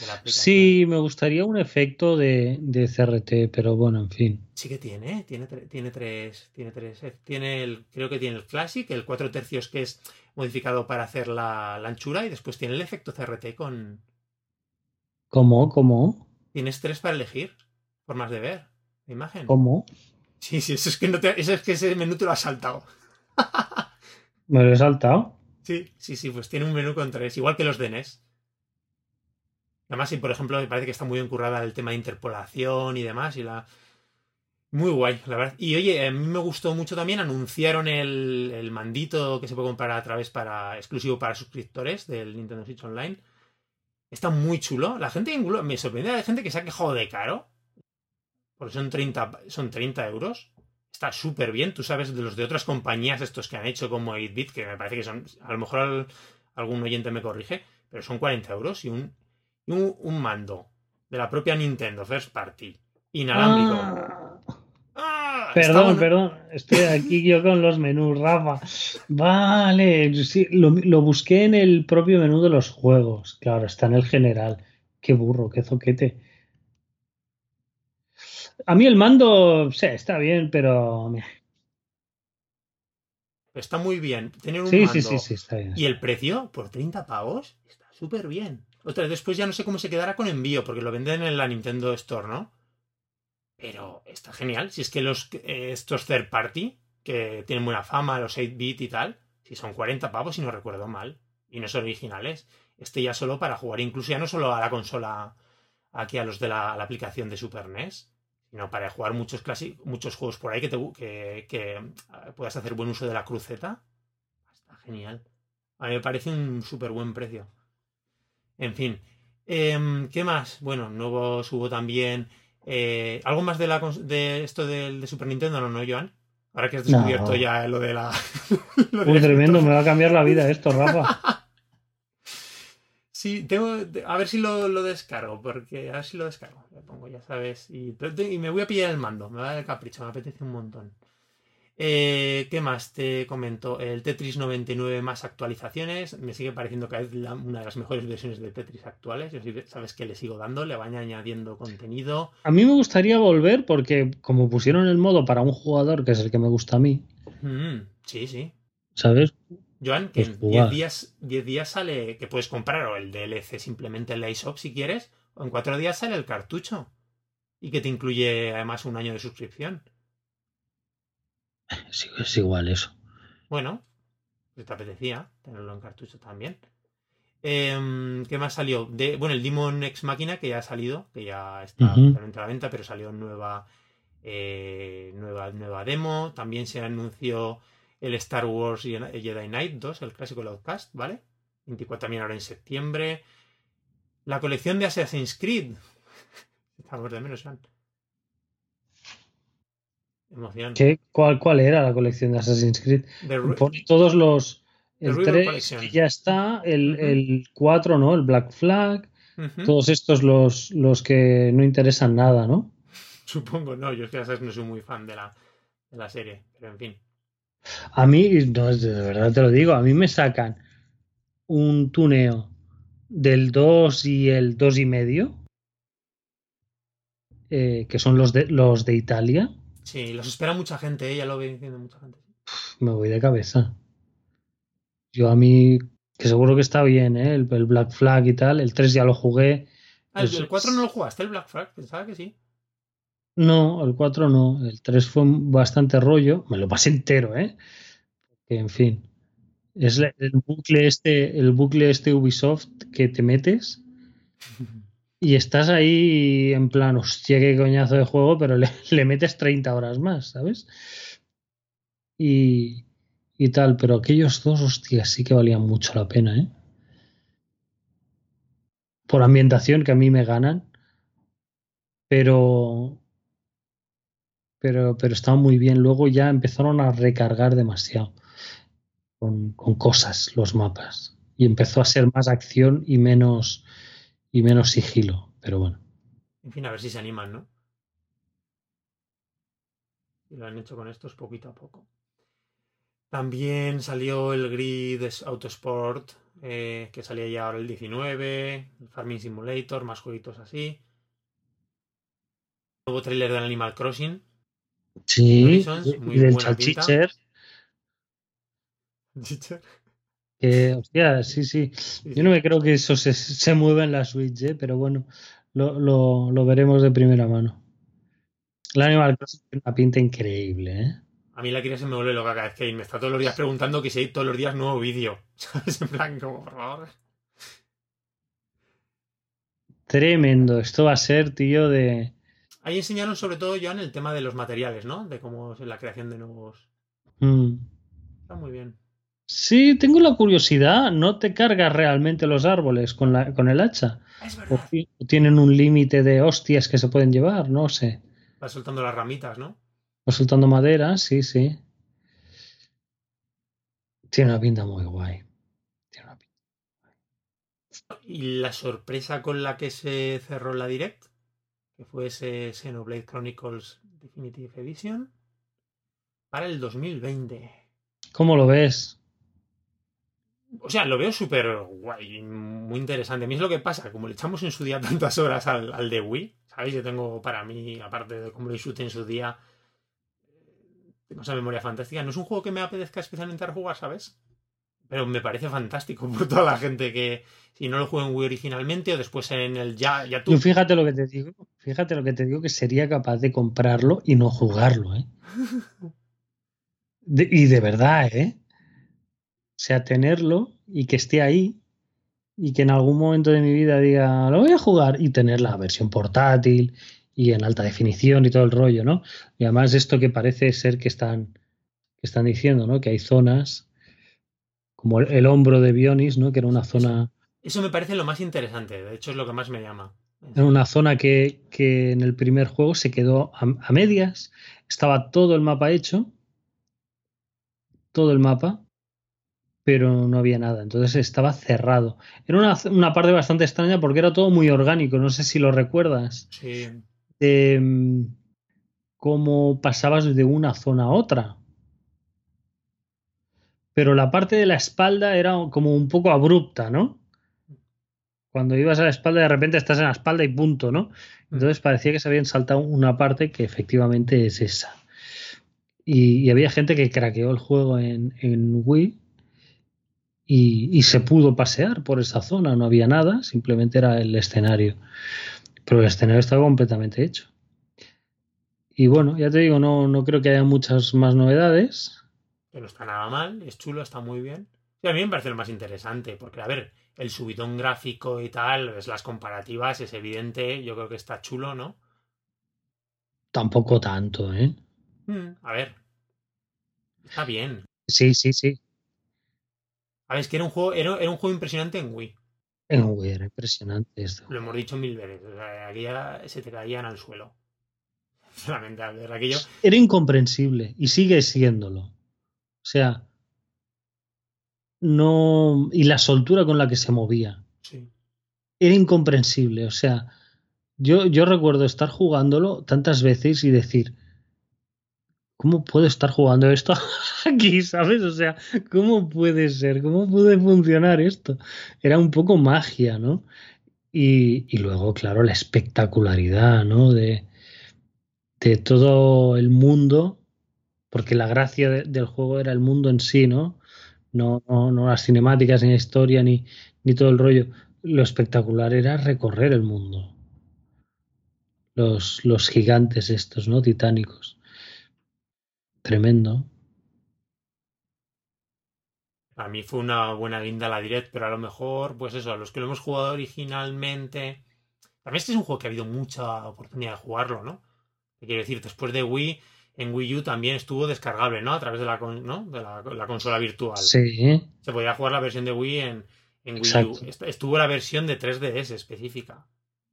De la aplicación. Sí, me gustaría un efecto de, de CRT, pero bueno, en fin. Sí que tiene, tiene, tiene tres, tiene tres, eh, tiene el, creo que tiene el Classic, el 4 tercios que es modificado para hacer la, la anchura y después tiene el efecto CRT con, ¿Cómo? ¿Cómo? tienes tres para elegir formas de ver imagen. ¿Cómo? Sí, sí, eso es que no te, eso es que ese menú te lo has saltado. Me lo he saltado. Sí, sí, sí, pues tiene un menú con tres, igual que los de NES. Además, y por ejemplo, me parece que está muy bien currada el tema de interpolación y demás, y la... Muy guay, la verdad. Y oye, a mí me gustó mucho también, anunciaron el, el mandito que se puede comprar a través para exclusivo para suscriptores del Nintendo Switch Online. Está muy chulo. La gente, me sorprende la gente que se ha quejado de caro. Porque son 30, son 30 euros. Está súper bien. Tú sabes de los de otras compañías, estos que han hecho como 8-bit, que me parece que son. A lo mejor al- algún oyente me corrige, pero son 40 euros y un, y un, un mando de la propia Nintendo First Party. Inalámbrico. Ah, ¡Ah! perdón, perdón. Estoy aquí yo con los menús, Rafa. Vale, sí, lo, lo busqué en el propio menú de los juegos. Claro, está en el general. Qué burro, qué zoquete. A mí el mando, sí, está bien, pero. Está muy bien. Tener un Sí, mando. sí, sí, sí, está bien. Y el precio, por 30 pavos, está súper bien. Otra después ya no sé cómo se quedará con envío, porque lo venden en la Nintendo Store, ¿no? Pero está genial. Si es que los eh, estos third party, que tienen buena fama, los 8-bit y tal, si son 40 pavos, si no recuerdo mal, y no son originales, este ya solo para jugar, incluso ya no solo a la consola, aquí a los de la, a la aplicación de Super NES, sino para jugar muchos, muchos juegos por ahí que, te, que, puedas hacer buen uso de la cruceta. Está genial. A mí me parece un súper buen precio. En fin. Em, ¿Qué más? Bueno, nuevo hubo también. Eh, ¿Algo más de, la, de esto de, Super Nintendo? No, no, Joan. Ahora que has descubierto ya lo de la. Muy tremendo, me va a cambiar la vida esto, Rafa. sí, tengo. A ver si lo, descargo, porque a ver si lo descargo. Lo pongo, ya sabes. Y, y, me voy a pillar el mando, me va a dar el capricho, me apetece un montón. Eh, ¿Qué más te comento? El Tetris 99 más actualizaciones. Me sigue pareciendo que es una de las mejores versiones de Tetris actuales. Yo sabes que le sigo dando, le van añadiendo contenido. A mí me gustaría volver porque como pusieron el modo para un jugador, que es el que me gusta a mí. Mm, sí, sí. ¿Sabes? Joan, que pues en 10 días, 10 días sale que puedes comprar o el DLC simplemente en la eShop si quieres, o en 4 días sale el cartucho. Y que te incluye además un año de suscripción. Es, igual eso. Bueno, pues te apetecía tenerlo en cartucho también. Em, ¿Qué más salió? De, bueno, el Demon X Máquina, que ya ha salido, que ya está totalmente a la venta, pero salió nueva, eh, nueva, nueva demo. También se anunció el Star Wars Jedi Knight 2, el clásico Outcast, ¿vale? 24 también ahora en septiembre. La colección de Assassin's Creed. Estamos de menos, ¿Qué, cuál, ¿Cuál era la colección de Assassin's Creed? Pone todos los. El 3 ya está, el, 4, ¿no? El Black Flag. Todos estos los, los que no interesan nada, ¿no? Supongo, no. Yo es que no soy muy fan de la, de la serie, pero en fin. A mí, no, de verdad te lo digo, a mí me sacan un tuneo del 2 y el 2 y medio, eh, que son los de, los de Italia Sí, los espera mucha gente, ¿eh? ya lo ve diciendo mucha gente. Me voy de cabeza. Yo a mí, que seguro que está bien, ¿eh? El, Black Flag y tal. El 3 ya lo jugué. Ah, el, 4 no lo jugaste, el Black Flag, pensaba que sí. No, el 4 no. El 3 fue bastante rollo. Me lo pasé entero, ¿eh? Que, en fin. Es el bucle este, el bucle este Ubisoft que te metes y estás ahí en plan, hostia, qué coñazo de juego, pero le, metes 30 horas más, ¿sabes? Y, y tal, pero aquellos dos, hostias, sí que valían mucho la pena, ¿eh? Por ambientación que a mí me ganan, pero pero, pero estaba muy bien. Luego ya empezaron a recargar demasiado con, con, cosas los mapas. Y empezó a ser más acción y menos, y menos sigilo, pero bueno. En fin, a ver si se animan, ¿no? Y lo han hecho con estos poquito a poco. También salió el Grid Autosport, eh, que salía ya ahora el 19, el Farming Simulator, más jueguitos así. Nuevo trailer del Animal Crossing. Sí, y del Chalchicher. Que, hostia, sí, sí. Yo no me creo que eso se, mueva en la Switch, ¿eh? pero bueno, lo, veremos de primera mano. La Animal Crossing tiene una pinta increíble, ¿eh? A mí la quería se me vuelve loca cada vez que me está todos los días preguntando que si hay todos los días nuevo vídeo. ¿Sabes? En plan, como, por favor. Tremendo. Esto va a ser, tío, de. Ahí enseñaron sobre todo, Joan, el tema de los materiales, ¿no? De cómo es la creación de nuevos. Mm. Está muy bien. Sí, tengo la curiosidad. ¿No te cargas realmente los árboles con, la, con el hacha? Es verdad. ¿O tienen un límite de hostias que se pueden llevar? No sé. Va soltando las ramitas, ¿no? Va soltando madera, sí, sí. Tiene una pinta muy guay. Tiene una pinta. Y la sorpresa con la que se cerró la Direct, que fue ese Xenoblade Chronicles Definitive Edition, para el 2020. ¿Cómo lo ves? O sea, lo veo súper guay, muy interesante. A mí es lo que pasa, como le echamos en su día tantas horas al, al de Wii, ¿sabéis? Yo tengo para mí, aparte de cómo lo disfruté en su día, tengo esa memoria fantástica. No es un juego que me apetezca especialmente a jugar, ¿sabes? Pero me parece fantástico por toda la gente que, si no lo juego en Wii originalmente o después en el ya, ya tú. fíjate lo que te digo, fíjate lo que te digo, que sería capaz de comprarlo y no jugarlo, ¿eh? y de verdad, ¿eh? sea tenerlo y que esté ahí y que en algún momento de mi vida diga, lo voy a jugar y tener la versión portátil y en alta definición y todo el rollo, ¿no? Y además esto que parece ser que están, que están diciendo, ¿no? Que hay zonas como el, el hombro de Bionis, ¿no? Que era una zona... Eso me parece lo más interesante, de hecho es lo que más me llama. Era una zona que, que en el primer juego se quedó a, a medias, estaba todo el mapa hecho, todo el mapa, pero no había nada. Entonces estaba cerrado. Era una, una, parte bastante extraña porque era todo muy orgánico. No sé si lo recuerdas. Sí. De cómo pasabas de una zona a otra. Pero la parte de la espalda era como un poco abrupta, ¿no? Cuando ibas a la espalda, de repente estás en la espalda y punto, ¿no? Entonces parecía que se habían saltado una parte que efectivamente es esa. Y, y había gente que craqueó el juego en, en Wii y, y, se pudo pasear por esa zona, no había nada, simplemente era el escenario. Pero el escenario estaba completamente hecho. Y bueno, ya te digo, no, no creo que haya muchas más novedades. Pero está nada mal, es chulo, está muy bien. Y a mí me parece lo más interesante, porque a ver, el subidón gráfico y tal, es las comparativas, es evidente, yo creo que está chulo, ¿no? Tampoco tanto, ¿eh? Mm, a ver. Está bien. Sí, sí, sí. A ver, es que era un juego, era, era un juego impresionante en Wii. En Wii era impresionante esto. Lo hemos dicho mil veces. O sea, aquí ya se te caían al suelo. Lamentable. Aquello... Era incomprensible y sigue siéndolo. O sea, no. Y la soltura con la que se movía. Sí. Era incomprensible. O sea, yo, yo recuerdo estar jugándolo tantas veces y decir. ¿Cómo puedo estar jugando esto aquí, sabes? O sea, ¿cómo puede ser? ¿Cómo puede funcionar esto? Era un poco magia, ¿no? Y, y luego, claro, la espectacularidad, ¿no? De, de todo el mundo, porque la gracia de, del juego era el mundo en sí, ¿no? No, no, no las cinemáticas, ni la historia, ni, ni todo el rollo. Lo espectacular era recorrer el mundo. Los, los gigantes estos, ¿no? Titánicos. Tremendo. A mí fue una buena guinda la Direct, pero a lo mejor, pues eso, a los que lo hemos jugado originalmente. También este es un juego que ha habido mucha oportunidad de jugarlo, ¿no? Quiero decir, después de Wii, en Wii U también estuvo descargable, ¿no? A través de la, ¿no? de la, la consola virtual. Sí. Se podía jugar la versión de Wii en, en Wii Exacto. U. Estuvo la versión de 3DS específica.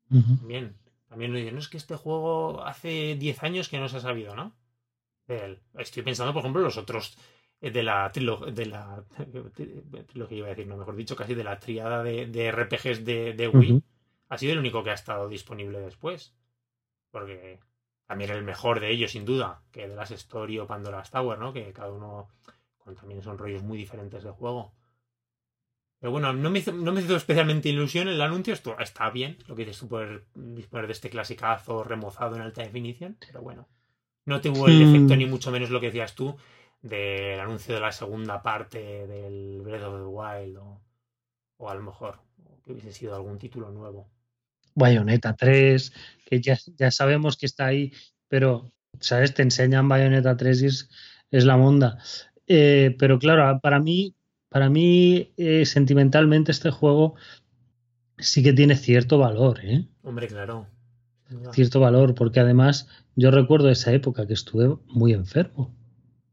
Uh -huh. También. También nos dicen, no es que este juego hace 10 años que no se ha sabido, ¿no? Estoy pensando, por ejemplo, los otros de la trilogía, de la trilogía iba a decir, no, mejor dicho, casi de la triada de, de RPGs de, de Wii, uh -huh. ha sido el único que ha estado disponible después. Porque también el mejor de ellos, sin duda, que de las Story o Pandora's Tower, ¿no? Que cada uno con, también son rollos muy diferentes de juego. Pero bueno, no me, hizo, no me hizo especialmente ilusión el anuncio. Esto está bien, lo que dices tú, poder disponer de este clasicazo remozado en alta definición. Pero bueno, no tuvo el Hmm. efecto, ni mucho menos lo que decías tú, del anuncio de la segunda parte del Breath of the Wild. O, o a lo mejor que hubiese sido algún título nuevo. Bayonetta 3, que ya, ya sabemos que está ahí, pero, ¿sabes? Te enseñan Bayonetta 3 y es, es la monda. Eh, pero claro, para mí, para mí eh, sentimentalmente este juego sí que tiene cierto valor, ¿eh? Hombre, claro. Cierto valor, porque además yo recuerdo esa época que estuve muy enfermo.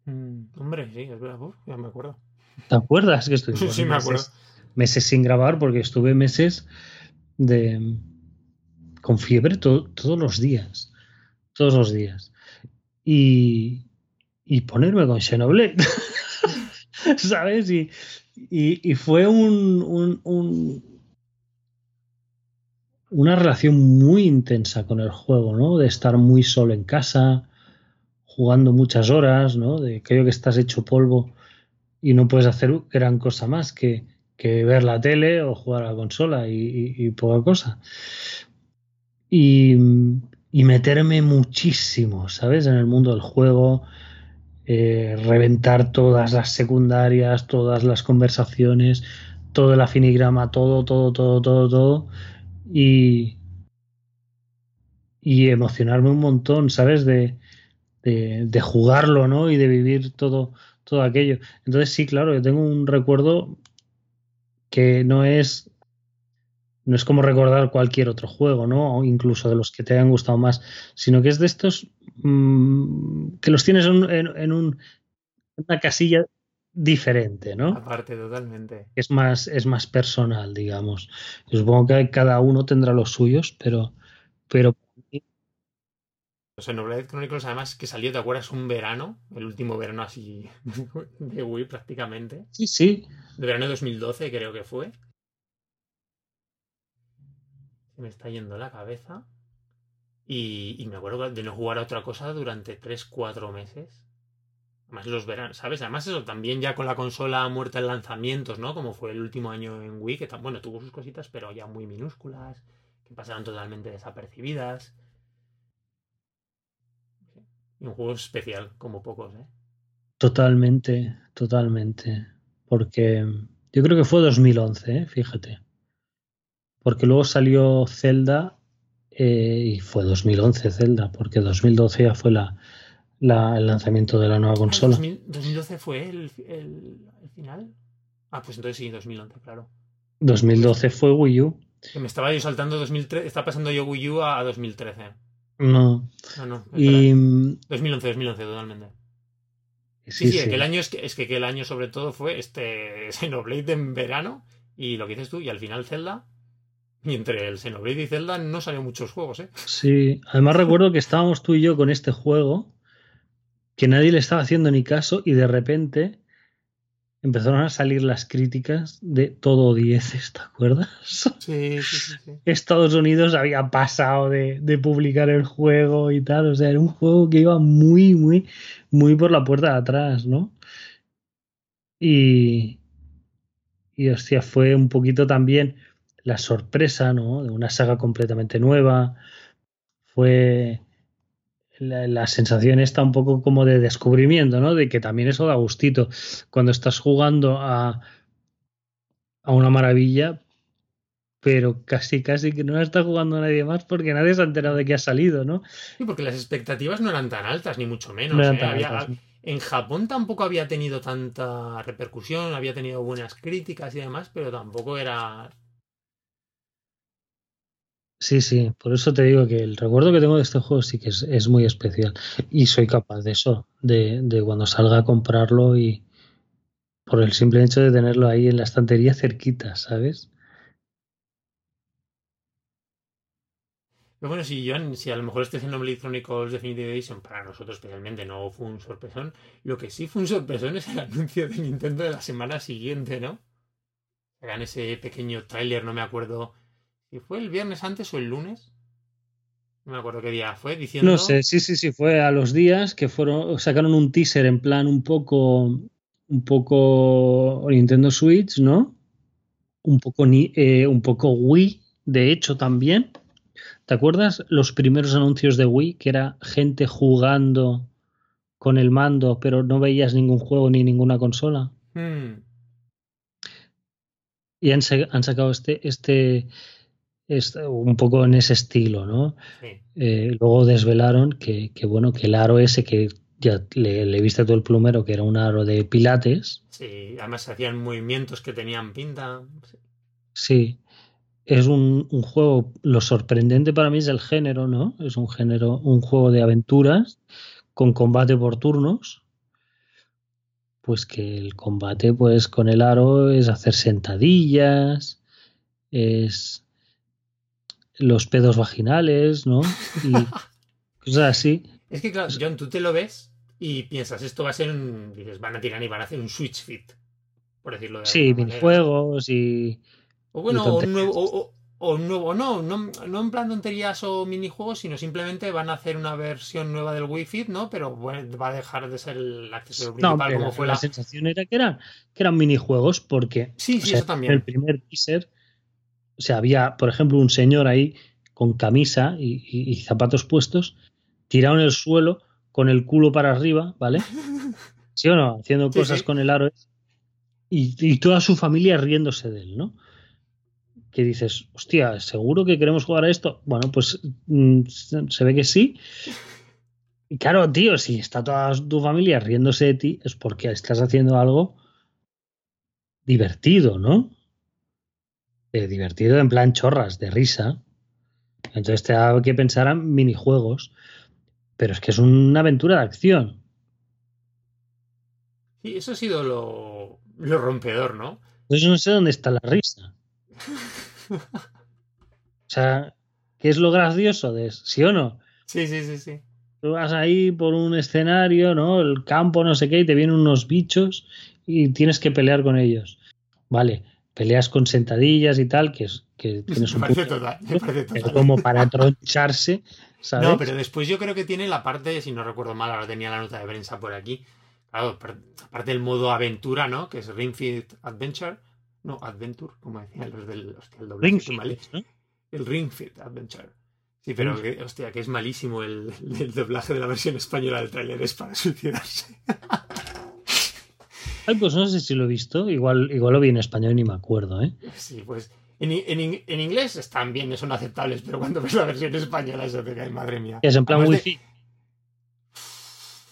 Mm, hombre, sí, es verdad, ya me acuerdo. ¿Te acuerdas que estuve? sí, me acuerdo. Meses sin grabar porque estuve meses de con fiebre to todos los días. Todos los días. Y, y ponerme con Xenoblade. ¿Sabes? Y, y, fue un, un, un, una relación muy intensa con el juego, ¿no? De estar muy solo en casa, jugando muchas horas, ¿no? De creo que estás hecho polvo y no puedes hacer gran cosa más que, que ver la tele o jugar a la consola y poca cosa. Y, meterme muchísimo, ¿sabes? En el mundo del juego, eh, reventar todas las secundarias, todas las conversaciones, todo el afinigrama, todo, todo, todo, todo, todo. Y, y emocionarme un montón, ¿sabes? De, de, de, jugarlo, ¿no? Y de vivir todo, todo aquello. Entonces, sí, claro, yo tengo un recuerdo que no es no es como recordar cualquier otro juego, ¿no? O incluso de los que te hayan gustado más, sino que es de estos mmm, que los tienes en, en, en un, una casilla diferente, ¿no? Aparte, totalmente. Es más, es más personal, digamos. Yo supongo que cada uno tendrá los suyos, pero, pero o sea, Xenoblade Chronicles, además, que salió, ¿te acuerdas? Un verano, el último verano así de Wii prácticamente. Sí, sí. De verano de 2012, creo que fue. Me está yendo la cabeza. Y, y me acuerdo de no jugar a otra cosa durante 3-4 meses. Además, los veranos, ¿sabes? Además, eso también ya con la consola muerta en lanzamientos, ¿no? Como fue el último año en Wii, que bueno, tuvo sus cositas, pero ya muy minúsculas, que pasaron totalmente desapercibidas. Y un juego especial, como pocos, ¿eh? Totalmente, totalmente. Porque yo creo que fue 2011, ¿eh? fíjate. Porque luego salió Zelda eh, y fue 2011 Zelda, porque 2012 ya fue la, la, el lanzamiento de la nueva consola. Ah, ¿2012 fue el, el, el, final? Ah, pues entonces sí, 2011, claro. 2012 fue Wii U. Que me estaba yo saltando 2013, está pasando yo Wii U a, a 2013. No. No, no. Y, 2011, 2011, totalmente. Sí, sí, sí, sí. Que el año es que, es que, que el año sobre todo fue este Xenoblade en verano y lo que dices tú, y al final Zelda. Y entre el Xenoblade y Zelda no salió muchos juegos, ¿eh? Sí, además recuerdo que estábamos tú y yo con este juego, que nadie le estaba haciendo ni caso, y de repente empezaron a salir las críticas de todo 10, ¿te acuerdas? Sí, sí, sí, sí. Estados Unidos había pasado de, de, publicar el juego y tal, o sea, era un juego que iba muy, muy, muy por la puerta de atrás, ¿no? Y, y hostia, fue un poquito también la sorpresa, ¿no? De una saga completamente nueva. Fue la, la, sensación está un poco como de descubrimiento, ¿no? De que también eso da gustito. Cuando estás jugando a, a una maravilla, pero casi, casi que no la está jugando nadie más porque nadie se ha enterado de que ha salido, ¿no? Sí, porque las expectativas no eran tan altas, ni mucho menos. No ¿eh? había, altas, en Japón tampoco había tenido tanta repercusión, había tenido buenas críticas y demás, pero tampoco era Sí, sí, por eso te digo que el recuerdo que tengo de este juego sí que es, muy especial. Y soy capaz de eso, de, de, cuando salga a comprarlo y por el simple hecho de tenerlo ahí en la estantería cerquita, ¿sabes? Bueno, si, yo, si a lo mejor este Xenoblade Chronicles Definitive Edition para nosotros especialmente no fue un sorpresón, lo que sí fue un sorpresón es el anuncio de Nintendo de la semana siguiente, ¿no? Hagan ese pequeño tráiler, no me acuerdo si fue el viernes antes o el lunes. No me acuerdo qué día fue, diciendo. No sé, sí, sí, sí, fue a los días que fueron, sacaron un teaser en plan un poco, un poco Nintendo Switch, ¿no? Un poco, eh, un poco Wii, de hecho, también. ¿Te acuerdas los primeros anuncios de Wii? Que era gente jugando con el mando, pero no veías ningún juego ni ninguna consola. Hmm. Y han, han sacado este, este, es un poco en ese estilo, ¿no? Sí. Eh, luego desvelaron que, que, bueno, que el aro ese que ya le, le, viste todo el plumero, que era un aro de pilates. Sí, además se hacían movimientos que tenían pinta. Sí, sí. es un, un, juego, lo sorprendente para mí es el género, ¿no? Es un género, un juego de aventuras con combate por turnos. Pues que el combate, pues con el aro es hacer sentadillas, es los pedos vaginales, ¿no? Y cosas así. Es que, claro, John, tú te lo ves y piensas, esto va a ser un. Dices, van a tirar y van a hacer un Switch Fit, por decirlo de Sí, minijuegos y. O bueno, y o un nuevo. O, o, un nuevo, no, no, no en plan tonterías o minijuegos, sino simplemente van a hacer una versión nueva del Wii Fit, ¿no? Pero bueno, va a dejar de ser el accesorio principal no, como fue la, la... sensación era que eran, que eran minijuegos porque sí, sí, o sea, eso también. el primer teaser o sea, había, por ejemplo, un señor ahí con camisa y, y, y, zapatos puestos, tirado en el suelo, con el culo para arriba, ¿vale? ¿Sí o no? Haciendo Sí, cosas sí. con el aro. Y, y toda su familia riéndose de él, ¿no? Que dices, hostia, ¿seguro que queremos jugar a esto? Bueno, pues mm, se ve que sí. Y claro, tío, si está toda tu familia riéndose de ti, es porque estás haciendo algo divertido, ¿no? Divertido, en plan chorras, de risa. Entonces te da que pensar en minijuegos. Pero es que es una aventura de acción. Sí, eso ha sido lo, lo rompedor, ¿no? Entonces no sé dónde está la risa. o sea, ¿qué es lo gracioso de eso? ¿Sí o no? Sí, sí, sí, sí. Tú vas ahí por un escenario, ¿no? El campo, no sé qué, y te vienen unos bichos y tienes que pelear con ellos. Vale, peleas con sentadillas y tal, que, es, que tienes un parece total, me parece total. como para troncharse, ¿sabes? No, pero después yo creo que tiene la parte, si no recuerdo mal, ahora tenía la nota de prensa por aquí. Claro, aparte del modo aventura, ¿no? Que es Ring Fit Adventure. No, Adventure, como decían los del. Hostia, el doblaje Ring Fit. El Ring Fit Adventure. Sí, pero que, hostia, que es malísimo el, el doblaje de la versión española del tráiler, es para suicidarse. Ay, pues no sé si lo he visto. Igual, igual lo vi en español y ni me acuerdo, ¿eh? Sí, pues en, en, en inglés están bien, son aceptables, pero cuando ves la versión española eso te cae, madre mía. Es en plan Además de- wifi.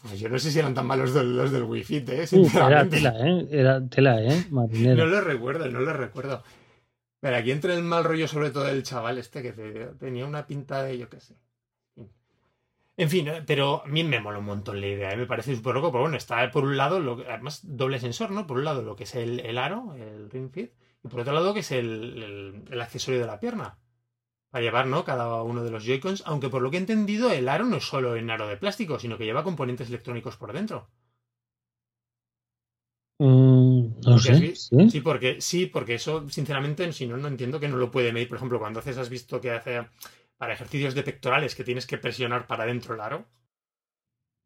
Pues yo no sé si eran tan malos los, los del Wi-Fi, ¿eh? Uh, era Sinceramente. tela, ¿eh? Era tela, ¿eh? Marinero. No lo recuerdo, no lo recuerdo. Pero aquí entra el mal rollo sobre todo del chaval este que te- tenía una pinta de yo qué sé. En fin, pero a mí me mola un montón la idea, ¿eh? me parece súper loco, pero bueno, está por un lado, lo que- además doble sensor, ¿no? Por un lado lo que es el, el aro, el Ring Fit, y por otro lado que es el, el- el accesorio de la pierna. Para llevar, ¿no? Cada uno de los Joy-Cons, aunque por lo que he entendido, el aro no es solo en aro de plástico, sino que lleva componentes electrónicos por dentro. Mm, no Porque sé. así- ¿sí? Sí, porque sí, porque eso, sinceramente, si no, no entiendo que no lo puede medir. Por ejemplo, cuando haces, has visto que hace para ejercicios de pectorales que tienes que presionar para adentro el aro.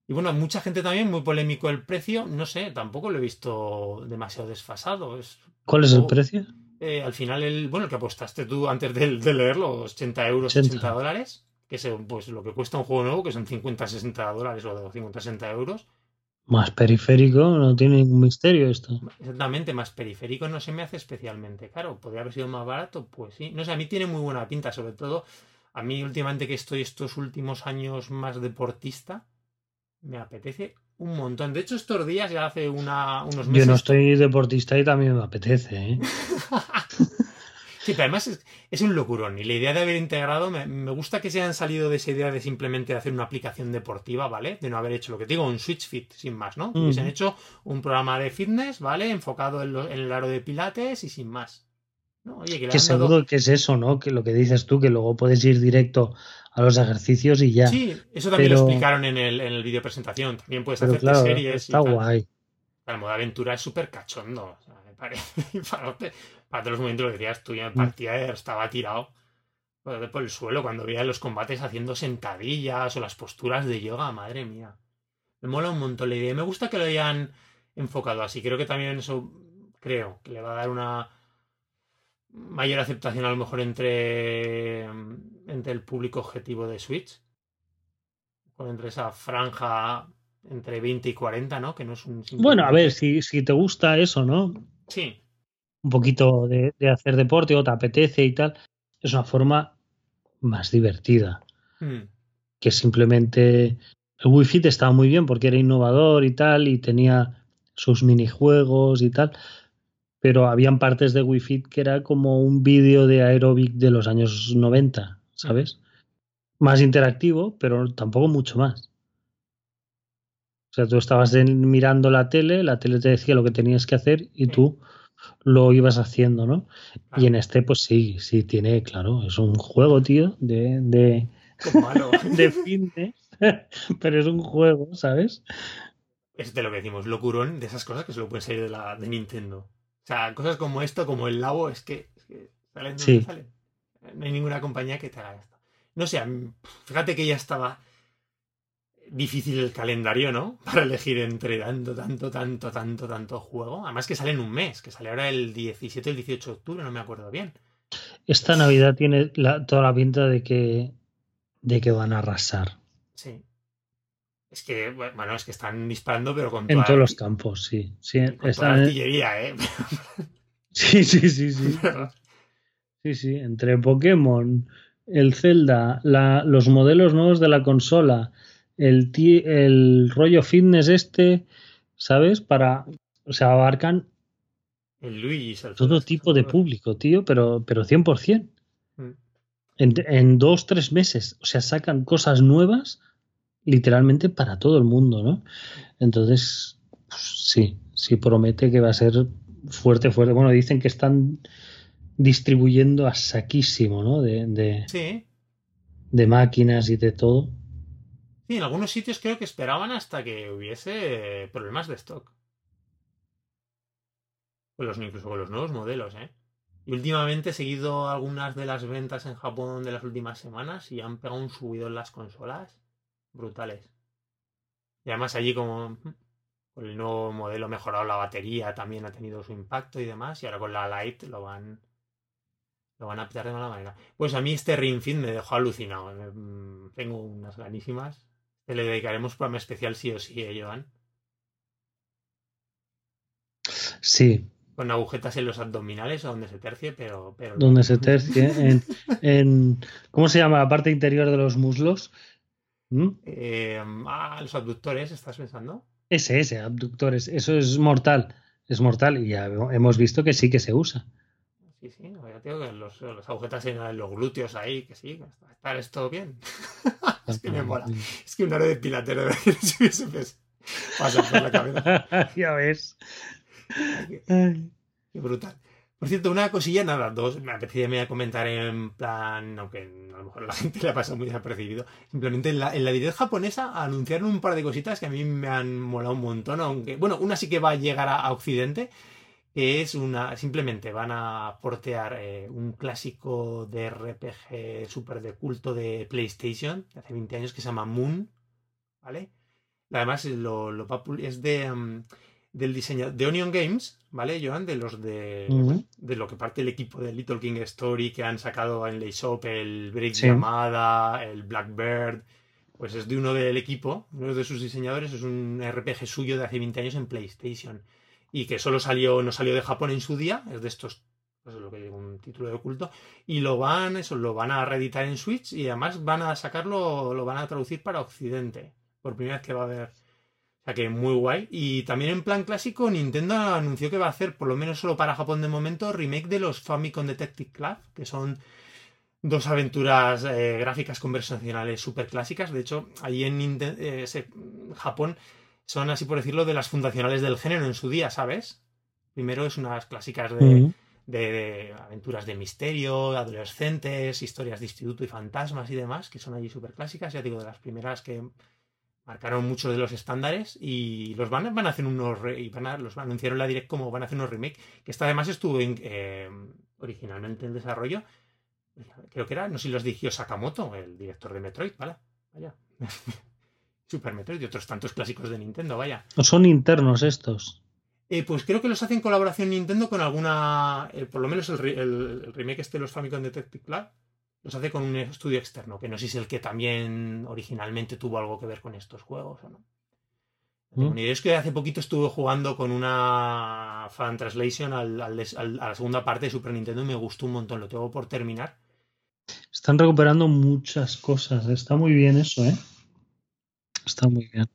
Y bueno, mucha gente también, muy polémico el precio. No sé, tampoco lo he visto demasiado desfasado. Es, ¿Cuál es el Oh. precio? eh, al final, el, bueno, el que apostaste tú antes de, de leerlo, 80 euros, 80. 80 dólares, que es pues, lo que cuesta un juego nuevo, que son 50, 60 dólares o 50, 60 euros. Más periférico, no tiene ningún misterio esto. Exactamente, más periférico no se me hace especialmente caro. ¿Podría haber sido más barato? Pues sí. No sé, a mí tiene muy buena pinta, sobre todo a mí últimamente que estoy estos últimos años más deportista, me apetece un montón. De hecho, estos días, ya hace una, unos meses... Yo no estoy deportista y también me apetece, ¿eh? Sí, pero además es, es un locurón. Y la idea de haber integrado, me, me gusta que se hayan salido de esa idea de simplemente hacer una aplicación deportiva, ¿vale? De no haber hecho lo que te digo, un Switch Fit, sin más, ¿no? Que Ujú. hubiesen hecho un programa de fitness, ¿vale? Enfocado en, lo- en el aro de pilates y sin más. ¿No? Oye, que Que dado- seguro que es eso, ¿no? Que lo que dices tú, que luego puedes ir directo a los ejercicios y ya. Sí, eso también lo explicaron en el, en el vídeo presentación. También puedes hacerte claro, series. está y tal. guay. La moda aventura es súper cachondo. O sea, me parece. Para, para todos los momentos lo decías tú, Mm. ya en partida estaba tirado por, el suelo cuando veía los combates haciendo sentadillas o las posturas de yoga. Madre mía. Me mola un montón la idea. Me gusta que lo hayan enfocado así. Creo que también eso. Creo que le va a dar una mayor aceptación a lo mejor entre, entre el público objetivo de Switch. Entre esa franja entre 20 y 40, ¿no? Que no es un... Bueno, a ver, si, si te gusta eso, ¿no? Sí, Un poquito de, de hacer deporte o te apetece y tal, es una forma más divertida Mm, que simplemente el Wii Fit estaba muy bien porque era innovador y tal y tenía sus minijuegos y tal, pero habían partes de Wii Fit que era como un vídeo de aeróbic de los años 90, ¿sabes? Más interactivo, pero tampoco mucho más. O sea, tú estabas en- mirando la tele, la tele te decía lo que tenías que hacer y tú lo ibas haciendo, ¿no? Y en este, pues sí, sí tiene, claro, es un juego, tío, de, de, malo. de fitness, pero es un juego, ¿sabes? es de lo que decimos, locurón de esas cosas que solo pueden salir de, la, de Nintendo. O sea, cosas como esto, como el Labo, es que, es que salen Sí. donde salen. No hay ninguna compañía que te haga esto. No sé, fíjate que ya estaba difícil el calendario, ¿no? Para elegir entre tanto, tanto, tanto, tanto, tanto juego. Además que sale en un mes, que sale ahora el 17 o el 18 de octubre, no me acuerdo bien. Esta Navidad tiene la- toda la pinta de que, de que van a arrasar Sí. Es que, bueno, es que están disparando, pero con en toda, todos los campos, sí. Sí, con toda están- la artillería, ¿eh? sí, sí, sí, sí. Sí, sí, entre Pokémon, el Zelda, la- los modelos nuevos de la consola, el, el rollo fitness este, ¿sabes? Para, o sea, abarcan El Todo tipo de público, tío, pero, pero 100%. Mm. En, en dos, tres meses. O sea, sacan cosas nuevas literalmente para todo el mundo, ¿no? Entonces, pues, sí, sí promete que va a ser fuerte, fuerte. Bueno, dicen que están distribuyendo a saquísimo, ¿no? De, de, sí. de máquinas y de todo. Sí, en algunos sitios creo que esperaban hasta que hubiese problemas de stock. Con los, incluso con los nuevos modelos, ¿eh? Y últimamente he seguido algunas de las ventas en Japón de las últimas semanas y han pegado un subido en las consolas brutales. Y además allí como con el nuevo modelo mejorado la batería también ha tenido su impacto y demás. Y ahora con la Lite lo van lo van a pillar de mala manera. Pues a mí este Ring Fit me dejó alucinado. Mm, tengo unas ganísimas. Le dedicaremos un programa especial sí o sí, ¿eh, Joan? Sí. Con agujetas en los abdominales o donde se tercie, pero... pero... Donde se tercie. en, ¿Cómo se llama la parte interior de los muslos? ¿Mm? Eh, ah, los abductores, ¿estás pensando? Ese, ese, abductores. Eso es mortal. Es mortal y ya hemos visto que sí que se usa. Sí, sí, ya tengo que los, los agujetas en los glúteos ahí, que sí, estar esto bien. es que me mola. Es que un aro de pilatero de si pasa por la cabeza. ya ves. Qué, brutal. Por cierto, una cosilla, nada, dos, me apetecía comentar en plan, aunque a lo mejor la gente le ha pasado muy desapercibido, simplemente en la, en la direct japonesa anunciaron un par de cositas que a mí me han molado un montón, aunque, bueno, una sí que va a llegar a Occidente, que es una. Simplemente van a portear eh, un clásico de RPG super de culto de PlayStation de hace 20 años que se llama Moon. ¿Vale? Además, lo, lo es de. Mm, del diseño de Onion Games, ¿vale, Joan? De los de, de lo que parte el equipo de Little King Story que han sacado en Shop el Break Llamada, el Blackbird. Pues es de uno del equipo, uno de sus diseñadores, es un RPG suyo de hace 20 años en PlayStation y que solo salió, no salió de Japón en su día, es de estos, pues es lo que un título de oculto, y lo van, eso, lo van a reeditar en Switch y además van a sacarlo, lo van a traducir para Occidente, por primera vez que va a haber. Sea que muy guay. Y también en plan clásico, Nintendo anunció que va a hacer, por lo menos solo para Japón de momento, remake de los Famicom Detective Club, que son dos aventuras eh, gráficas conversacionales súper clásicas. De hecho, ahí en eh, Japón son, así por decirlo, de las fundacionales del género en su día, ¿sabes? Primero es unas clásicas de, aventuras de misterio, adolescentes, historias de instituto y fantasmas y demás, que son allí súper clásicas, ya digo, de las primeras que marcaron muchos de los estándares y los van, van a hacer unos y van a, los anunciaron la direct como van a hacer unos remake que esta además estuvo eh, originalmente en desarrollo creo que era no sé si los dirigió Sakamoto el director de Metroid vale vaya Super Metroid y otros tantos clásicos de Nintendo, vaya. ¿O son internos estos? Eh, pues creo que los hace en colaboración Nintendo con alguna. Eh, por lo menos el, remake este de los Famicom Detective Club los hace con un estudio externo, que no sé si es el que también originalmente tuvo algo que ver con estos juegos o no. Mm. es que hace poquito estuve jugando con una fan translation a la segunda parte de Super Nintendo y me gustó un montón. Lo tengo por terminar. Están recuperando muchas cosas. Está muy bien eso, ¿eh? Está muy bien.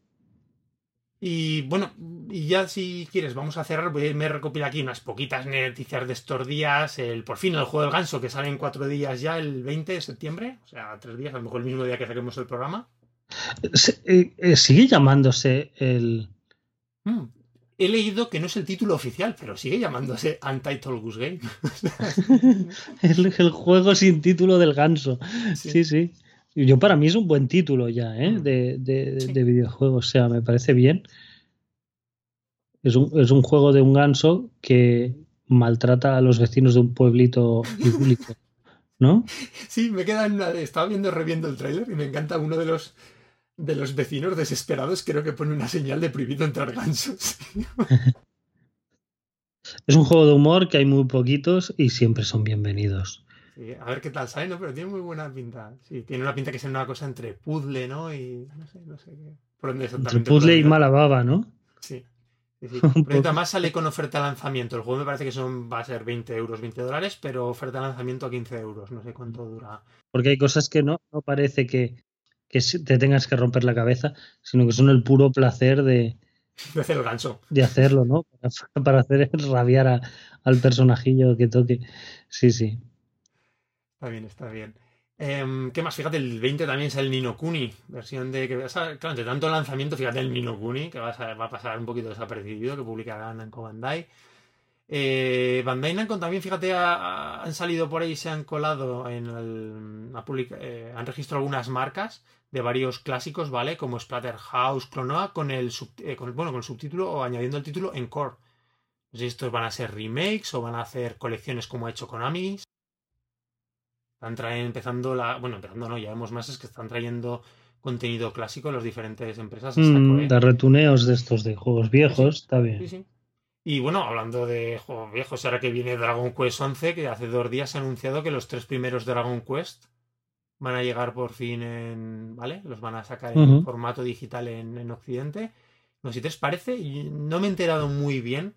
Y bueno, y ya si quieres, vamos a cerrar. Voy, me recopila aquí unas poquitas noticias de estos días. El, por fin el juego del ganso, que sale en cuatro días ya, el 20 de septiembre. O sea, tres días, a lo mejor el mismo día que saquemos el programa. Eh, eh, sigue llamándose el. Mm, he leído que no es el título oficial, pero sigue llamándose Untitled Goose Game. el, el, juego sin título del ganso. sí. sí. Yo para mí es un buen título ya, ¿eh? Mm. De, de, videojuego. O sea, me parece bien. Es un, es un juego de un ganso que maltrata a los vecinos de un pueblito público. ¿No? Sí, me queda una. Estaba viendo, reviendo el tráiler y me encanta uno de los de los vecinos desesperados. Creo que pone una señal de prohibido entrar gansos. es un juego de humor que hay muy poquitos y siempre son bienvenidos a ver qué tal sale, ¿no? Pero tiene muy buena pinta. Sí, tiene una pinta que es una cosa entre puzzle, ¿no? Y no sé, no sé qué. ¿Por dónde exactamente? Entre puzzle y mala baba, ¿no? Sí. sí, además sale con oferta de lanzamiento. El juego me parece que son, va a ser 20 euros, 20 dólares, pero oferta de lanzamiento a 15 euros. No sé cuánto dura. Porque hay cosas que no, no parece que, que te tengas que romper la cabeza, sino que son el puro placer de, De hacer el gancho. De hacerlo, ¿no? Para, hacer rabiar al personajillo que toque. Sí, sí. Está bien, está bien. Em, ¿Qué más? Fíjate, el 20 también es el Nino Kuni, versión de claro, entre tanto lanzamiento, fíjate el Nino Kuni, que va a, pasar un poquito desapercibido, que publicará Namco Bandai. Eh, Bandai Namco también, fíjate, han salido por ahí se han colado en el, eh, han registrado algunas marcas de varios clásicos, ¿vale? Como Splatterhouse, Clonoa, con el, eh, bueno, con subtítulo o añadiendo el título en core. No si estos van a ser remakes o van a hacer colecciones como ha hecho Konami. Están empezando la. Bueno, empezando no, ya vemos más es que están trayendo contenido clásico en las diferentes empresas. Mm. De retuneos de estos de juegos viejos, está bien. Sí, sí. Y bueno, hablando de juegos viejos, ahora que viene Dragon Quest 11, que hace dos días se ha anunciado que los tres primeros Dragon Quest van a llegar por fin en. ¿Vale? Los van a sacar en formato digital en, en Occidente. No sé si te parece. No me he enterado muy bien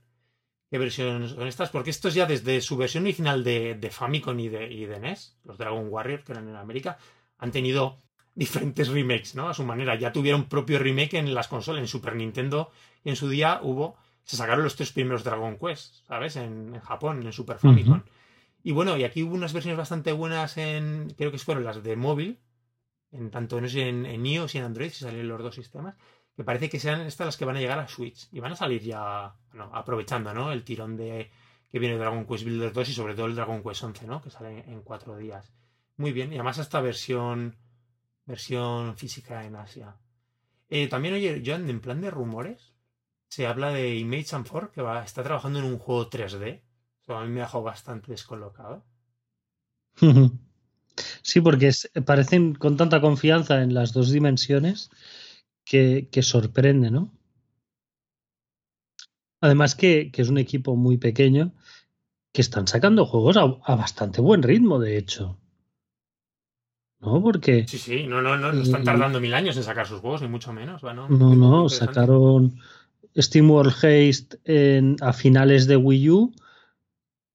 qué versiones son estas, porque estos ya desde su versión original de, de Famicom y de, y de NES, los Dragon Warrior, que eran en América, han tenido diferentes remakes, ¿no? A su manera. Ya tuvieron propio remake en las consolas, en Super Nintendo, y en su día hubo, se sacaron los tres primeros Dragon Quest, ¿sabes? En, Japón, en Super Famicom. Y bueno, y aquí hubo unas versiones bastante buenas en, creo que fueron las de móvil, en tanto no sé, en, en iOS y en Android, si salieron los dos sistemas que parece que sean estas las que van a llegar a Switch. Y van a salir ya, bueno, aprovechando, ¿no? El tirón de que viene Dragon Quest Builder 2 y sobre todo el Dragon Quest 11, ¿no? Que sale en cuatro días. Muy bien. Y además esta versión, versión física en Asia. Eh, también, oye, yo en plan de rumores, se habla de Image and For, que va, está trabajando en un juego 3D. Eso a mí me dejado bastante descolocado. Sí, porque parecen con tanta confianza en las dos dimensiones que, sorprende, ¿no? Además que, es un equipo muy pequeño que están sacando juegos a, bastante buen ritmo, de hecho. ¿No? Porque... Sí, sí, no, no, no, están tardando mil años en sacar sus juegos, ni mucho menos. no, no, sacaron Steam World Haste en, a finales de Wii U,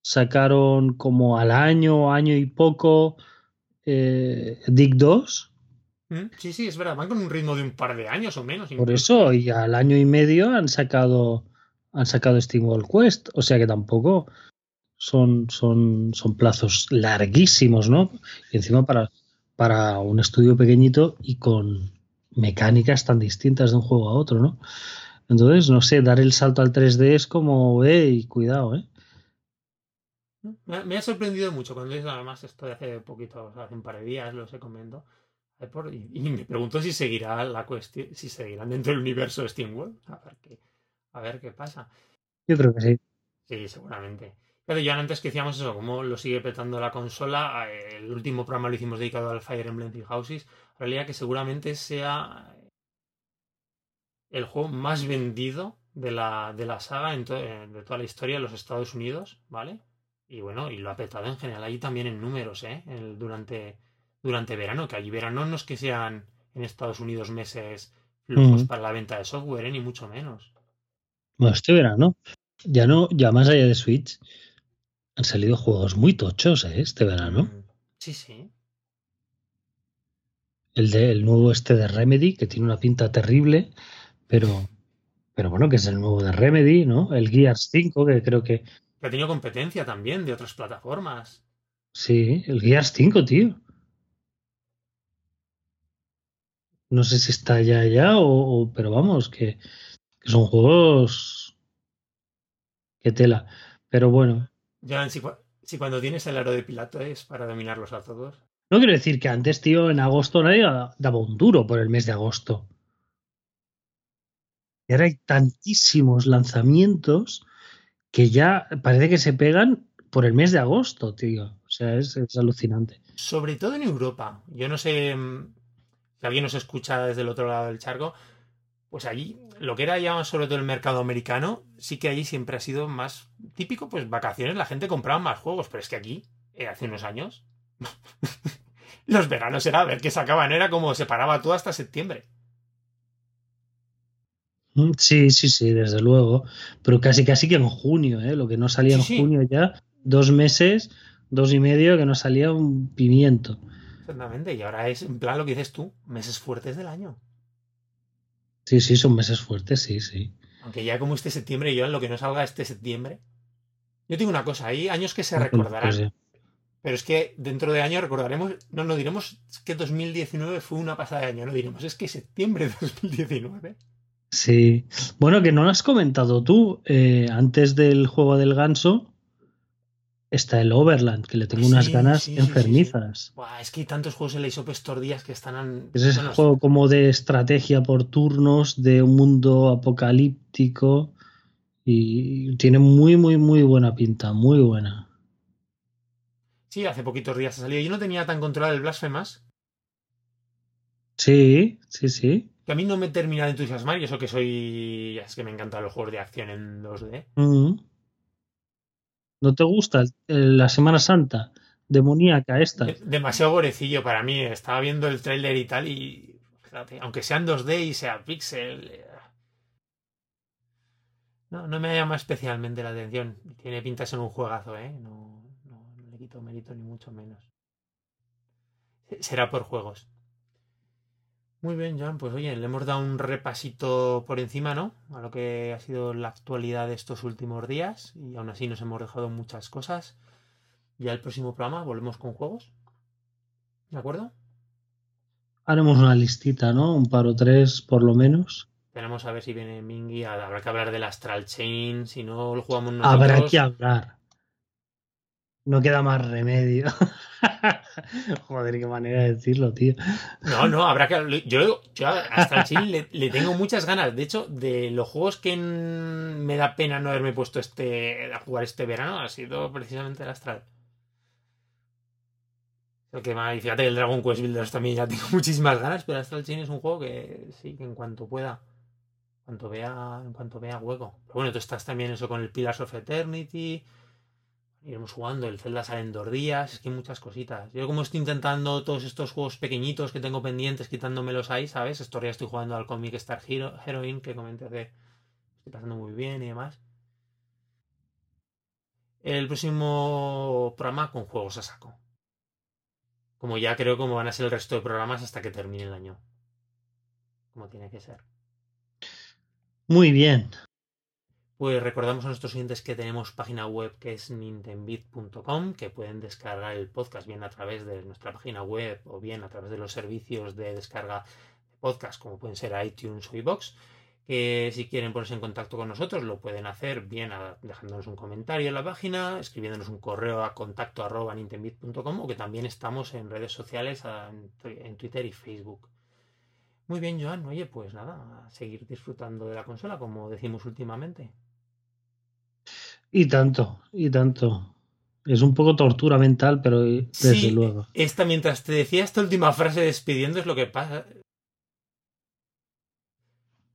sacaron como al año, año y poco eh, Dick 2 Mm, sí, sí, es verdad. Van con un ritmo de un par de años o menos. Por eso, y al año y medio han sacado han sacado Steam World Quest. O sea que tampoco son, son, son plazos larguísimos, ¿no? Y encima para, para un estudio pequeñito y con mecánicas tan distintas de un juego a otro, ¿no? Entonces, no sé, dar el salto al 3D es como, eh, cuidado, ¿eh? Me ha sorprendido mucho cuando es además esto de hace poquito, hace un par de días, lo sé comentó y, me pregunto si seguirá la cuestión, si seguirán dentro del universo de SteamWorld. A ver qué, a ver qué pasa. Yo creo que sí. Sí, seguramente. Pero ya antes que decíamos eso, cómo lo sigue petando la consola. Eh, el último programa lo hicimos dedicado al Fire Emblem Three Houses. Realidad que seguramente sea el juego más vendido de la, de la saga en eh, de toda la historia de los Estados Unidos, ¿vale? Y bueno, y lo ha petado en general ahí también en números, ¿eh? durante durante verano, que allí verano no es que sean en Estados Unidos meses flojos para la venta de software, ¿eh? ni mucho menos. Bueno, este verano, ya no, ya más allá de Switch, han salido juegos muy tochos, ¿eh? Este verano. Mm, sí, sí. El de el nuevo este de Remedy, que tiene una pinta terrible, pero, pero bueno, que es el nuevo de Remedy, ¿no? El Gears 5, que creo que. Que ha tenido competencia también de otras plataformas. Sí, el Gears 5, tío. No sé si está ya ya o, pero vamos, que, son juegos que tela. Pero bueno. Ya, si, si, cuando tienes el aro de Pilato es para dominarlos a todos. No quiero decir que antes, tío, en agosto nadie daba un duro por el mes de agosto. Y ahora hay tantísimos lanzamientos que ya parece que se pegan por el mes de agosto, tío. O sea, es, es alucinante. Sobre todo en Europa. Yo no sé si alguien nos escucha desde el otro lado del charco, pues allí, lo que era ya sobre todo el mercado americano, sí que allí siempre ha sido más típico, pues vacaciones, la gente compraba más juegos, pero es que aquí, eh, hace unos años, los veranos era a ver qué sacaban, era como se paraba todo hasta septiembre. Mm, sí, sí, sí, desde luego. Pero casi, casi que en junio, ¿eh? Lo que no salía en junio ya, dos meses, dos y medio, que no salía un pimiento. Exactamente, y ahora es en plan lo que dices tú, meses fuertes del año. Sí, sí, son meses fuertes, sí, sí. Aunque ya como este septiembre, yo en lo que no salga este septiembre. Yo tengo una cosa, hay años que se recordarán. sí. Pero es que dentro de años recordaremos, no, no diremos que 2019 fue una pasada de año, no diremos, es que septiembre de 2019. Sí. Bueno, que no lo has comentado tú. eh, antes del juego del ganso está el Overland, que le tengo unas ganas sí, sí, sí, enfermizas. Buah, es que hay tantos juegos en la eShop estos días que están... an- Es ese bueno, juego como de estrategia por turnos, de un mundo apocalíptico. Y tiene muy, muy, muy buena pinta, muy buena. Sí, hace poquitos días ha salido. Yo no tenía tan controlado el Blasphemous, Sí, sí, sí. que a mí no me termina de entusiasmar, y eso que soy... Es que me encantan los juegos de acción en 2D. Mm. ¿No te gusta la Semana Santa demoníaca esta? De- Demasiado gorecillo para mí. Estaba viendo el tráiler y tal y... aunque sea en 2D y sea pixel... eh, No, no me llama especialmente la atención. Tiene pinta de ser un juegazo, ¿eh? No, no le quito mérito ni mucho menos. Será por juegos. Muy bien, Joan. Pues oye, le hemos dado un repasito por encima, ¿no? A lo que ha sido la actualidad de estos últimos días. Y aún así nos hemos dejado muchas cosas. Ya el próximo programa volvemos con juegos. ¿De acuerdo? Haremos una listita, ¿no? Un par o tres, por lo menos. Tenemos a ver si viene Mingy. Habrá que hablar del Astral Chain. Si no lo jugamos nosotros. Habrá que hablar. No queda más remedio. Joder, qué manera de decirlo, tío. No, no, habrá que. Yo, yo a Astral Chain le, tengo muchas ganas. De hecho, de los juegos que me da pena no haberme puesto este a jugar este verano, ha sido precisamente el Astral. Lo que más, y fíjate que el Dragon Quest Builders también ya tengo muchísimas ganas, pero Astral Chain es un juego que sí, que en cuanto pueda, en cuanto vea, en cuanto vea hueco. Pero bueno, tú estás también eso con el Pillars of Eternity. Iremos jugando, el Zelda sale dos días, es que hay muchas cositas. Yo como estoy intentando todos estos juegos pequeñitos que tengo pendientes, quitándomelos ahí, ¿sabes? Estos días estoy jugando al Comic Star Hero, Heroine, que comenté hace... Estoy pasando muy bien y demás. El próximo programa con juegos a saco. Como ya creo como van a ser el resto de programas hasta que termine el año. Como tiene que ser. Muy bien. Pues recordamos a nuestros oyentes que tenemos página web que es nintendbit.com, que pueden descargar el podcast bien a través de nuestra página web o bien a través de los servicios de descarga de podcast como pueden ser iTunes o iBox. Que si quieren ponerse en contacto con nosotros lo pueden hacer bien dejándonos un comentario en la página, escribiéndonos un correo a contacto arroba o que también estamos en redes sociales en, Twitter y Facebook. Muy bien, Joan. Oye, pues nada, seguir disfrutando de la consola como decimos últimamente. Y tanto, y tanto. Es un poco tortura mental, pero desde Sí, luego. Esta, mientras te decía esta última frase despidiendo, es lo que pasa.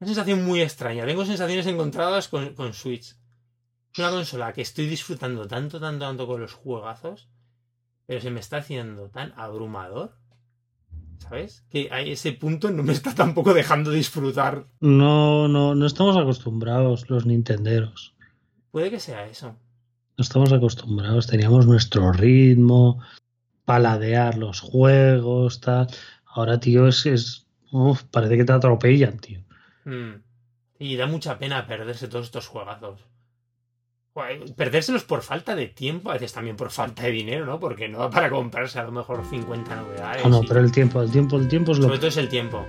Una sensación muy extraña. Tengo sensaciones encontradas con, con Switch. Es una consola que estoy disfrutando tanto, tanto, tanto con los juegazos, pero se me está haciendo tan abrumador. ¿Sabes? Que a ese punto no me está tampoco dejando disfrutar. No, no, no estamos acostumbrados los nintenderos. Puede que sea eso. No estamos acostumbrados. Teníamos nuestro ritmo, paladear los juegos, tal. Ahora, tío, es, es uf, parece que te atropellan, tío. Mm. Y da mucha pena perderse todos estos juegazos. Perdérselos por falta de tiempo, a veces también por falta de dinero, ¿no? Porque no da para comprarse a lo mejor 50 novedades. No, no, y- pero el tiempo, el tiempo, el tiempo es lo Sobre todo es el tiempo.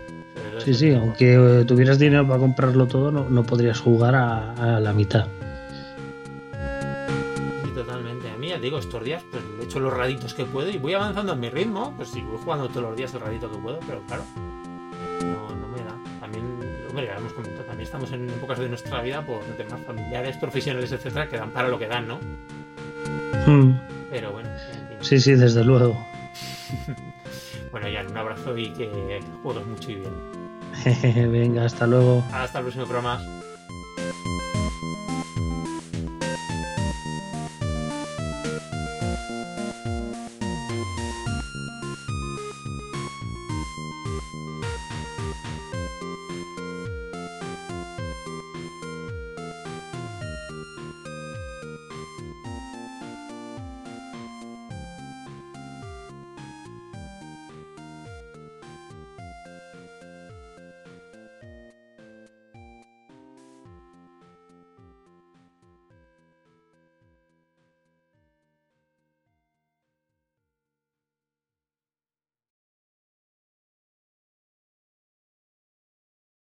Sí, el sí, tiempo. aunque eh, tuvieras dinero para comprarlo todo, no, no podrías jugar a, a la mitad. Ya digo, estos días pues he hecho los raditos que puedo y voy avanzando en mi ritmo. Pues sí, voy jugando todos los días el radito que puedo, pero claro, no, no me da. También, hombre, ya lo hemos comentado, también estamos en épocas de nuestra vida por temas familiares, profesionales, etcétera, que dan para lo que dan, ¿no? Mm, Pero bueno, en fin. Sí, sí, desde luego. Bueno, ya un abrazo y que juegues mucho y bien. Venga, hasta luego. Hasta el próximo programa.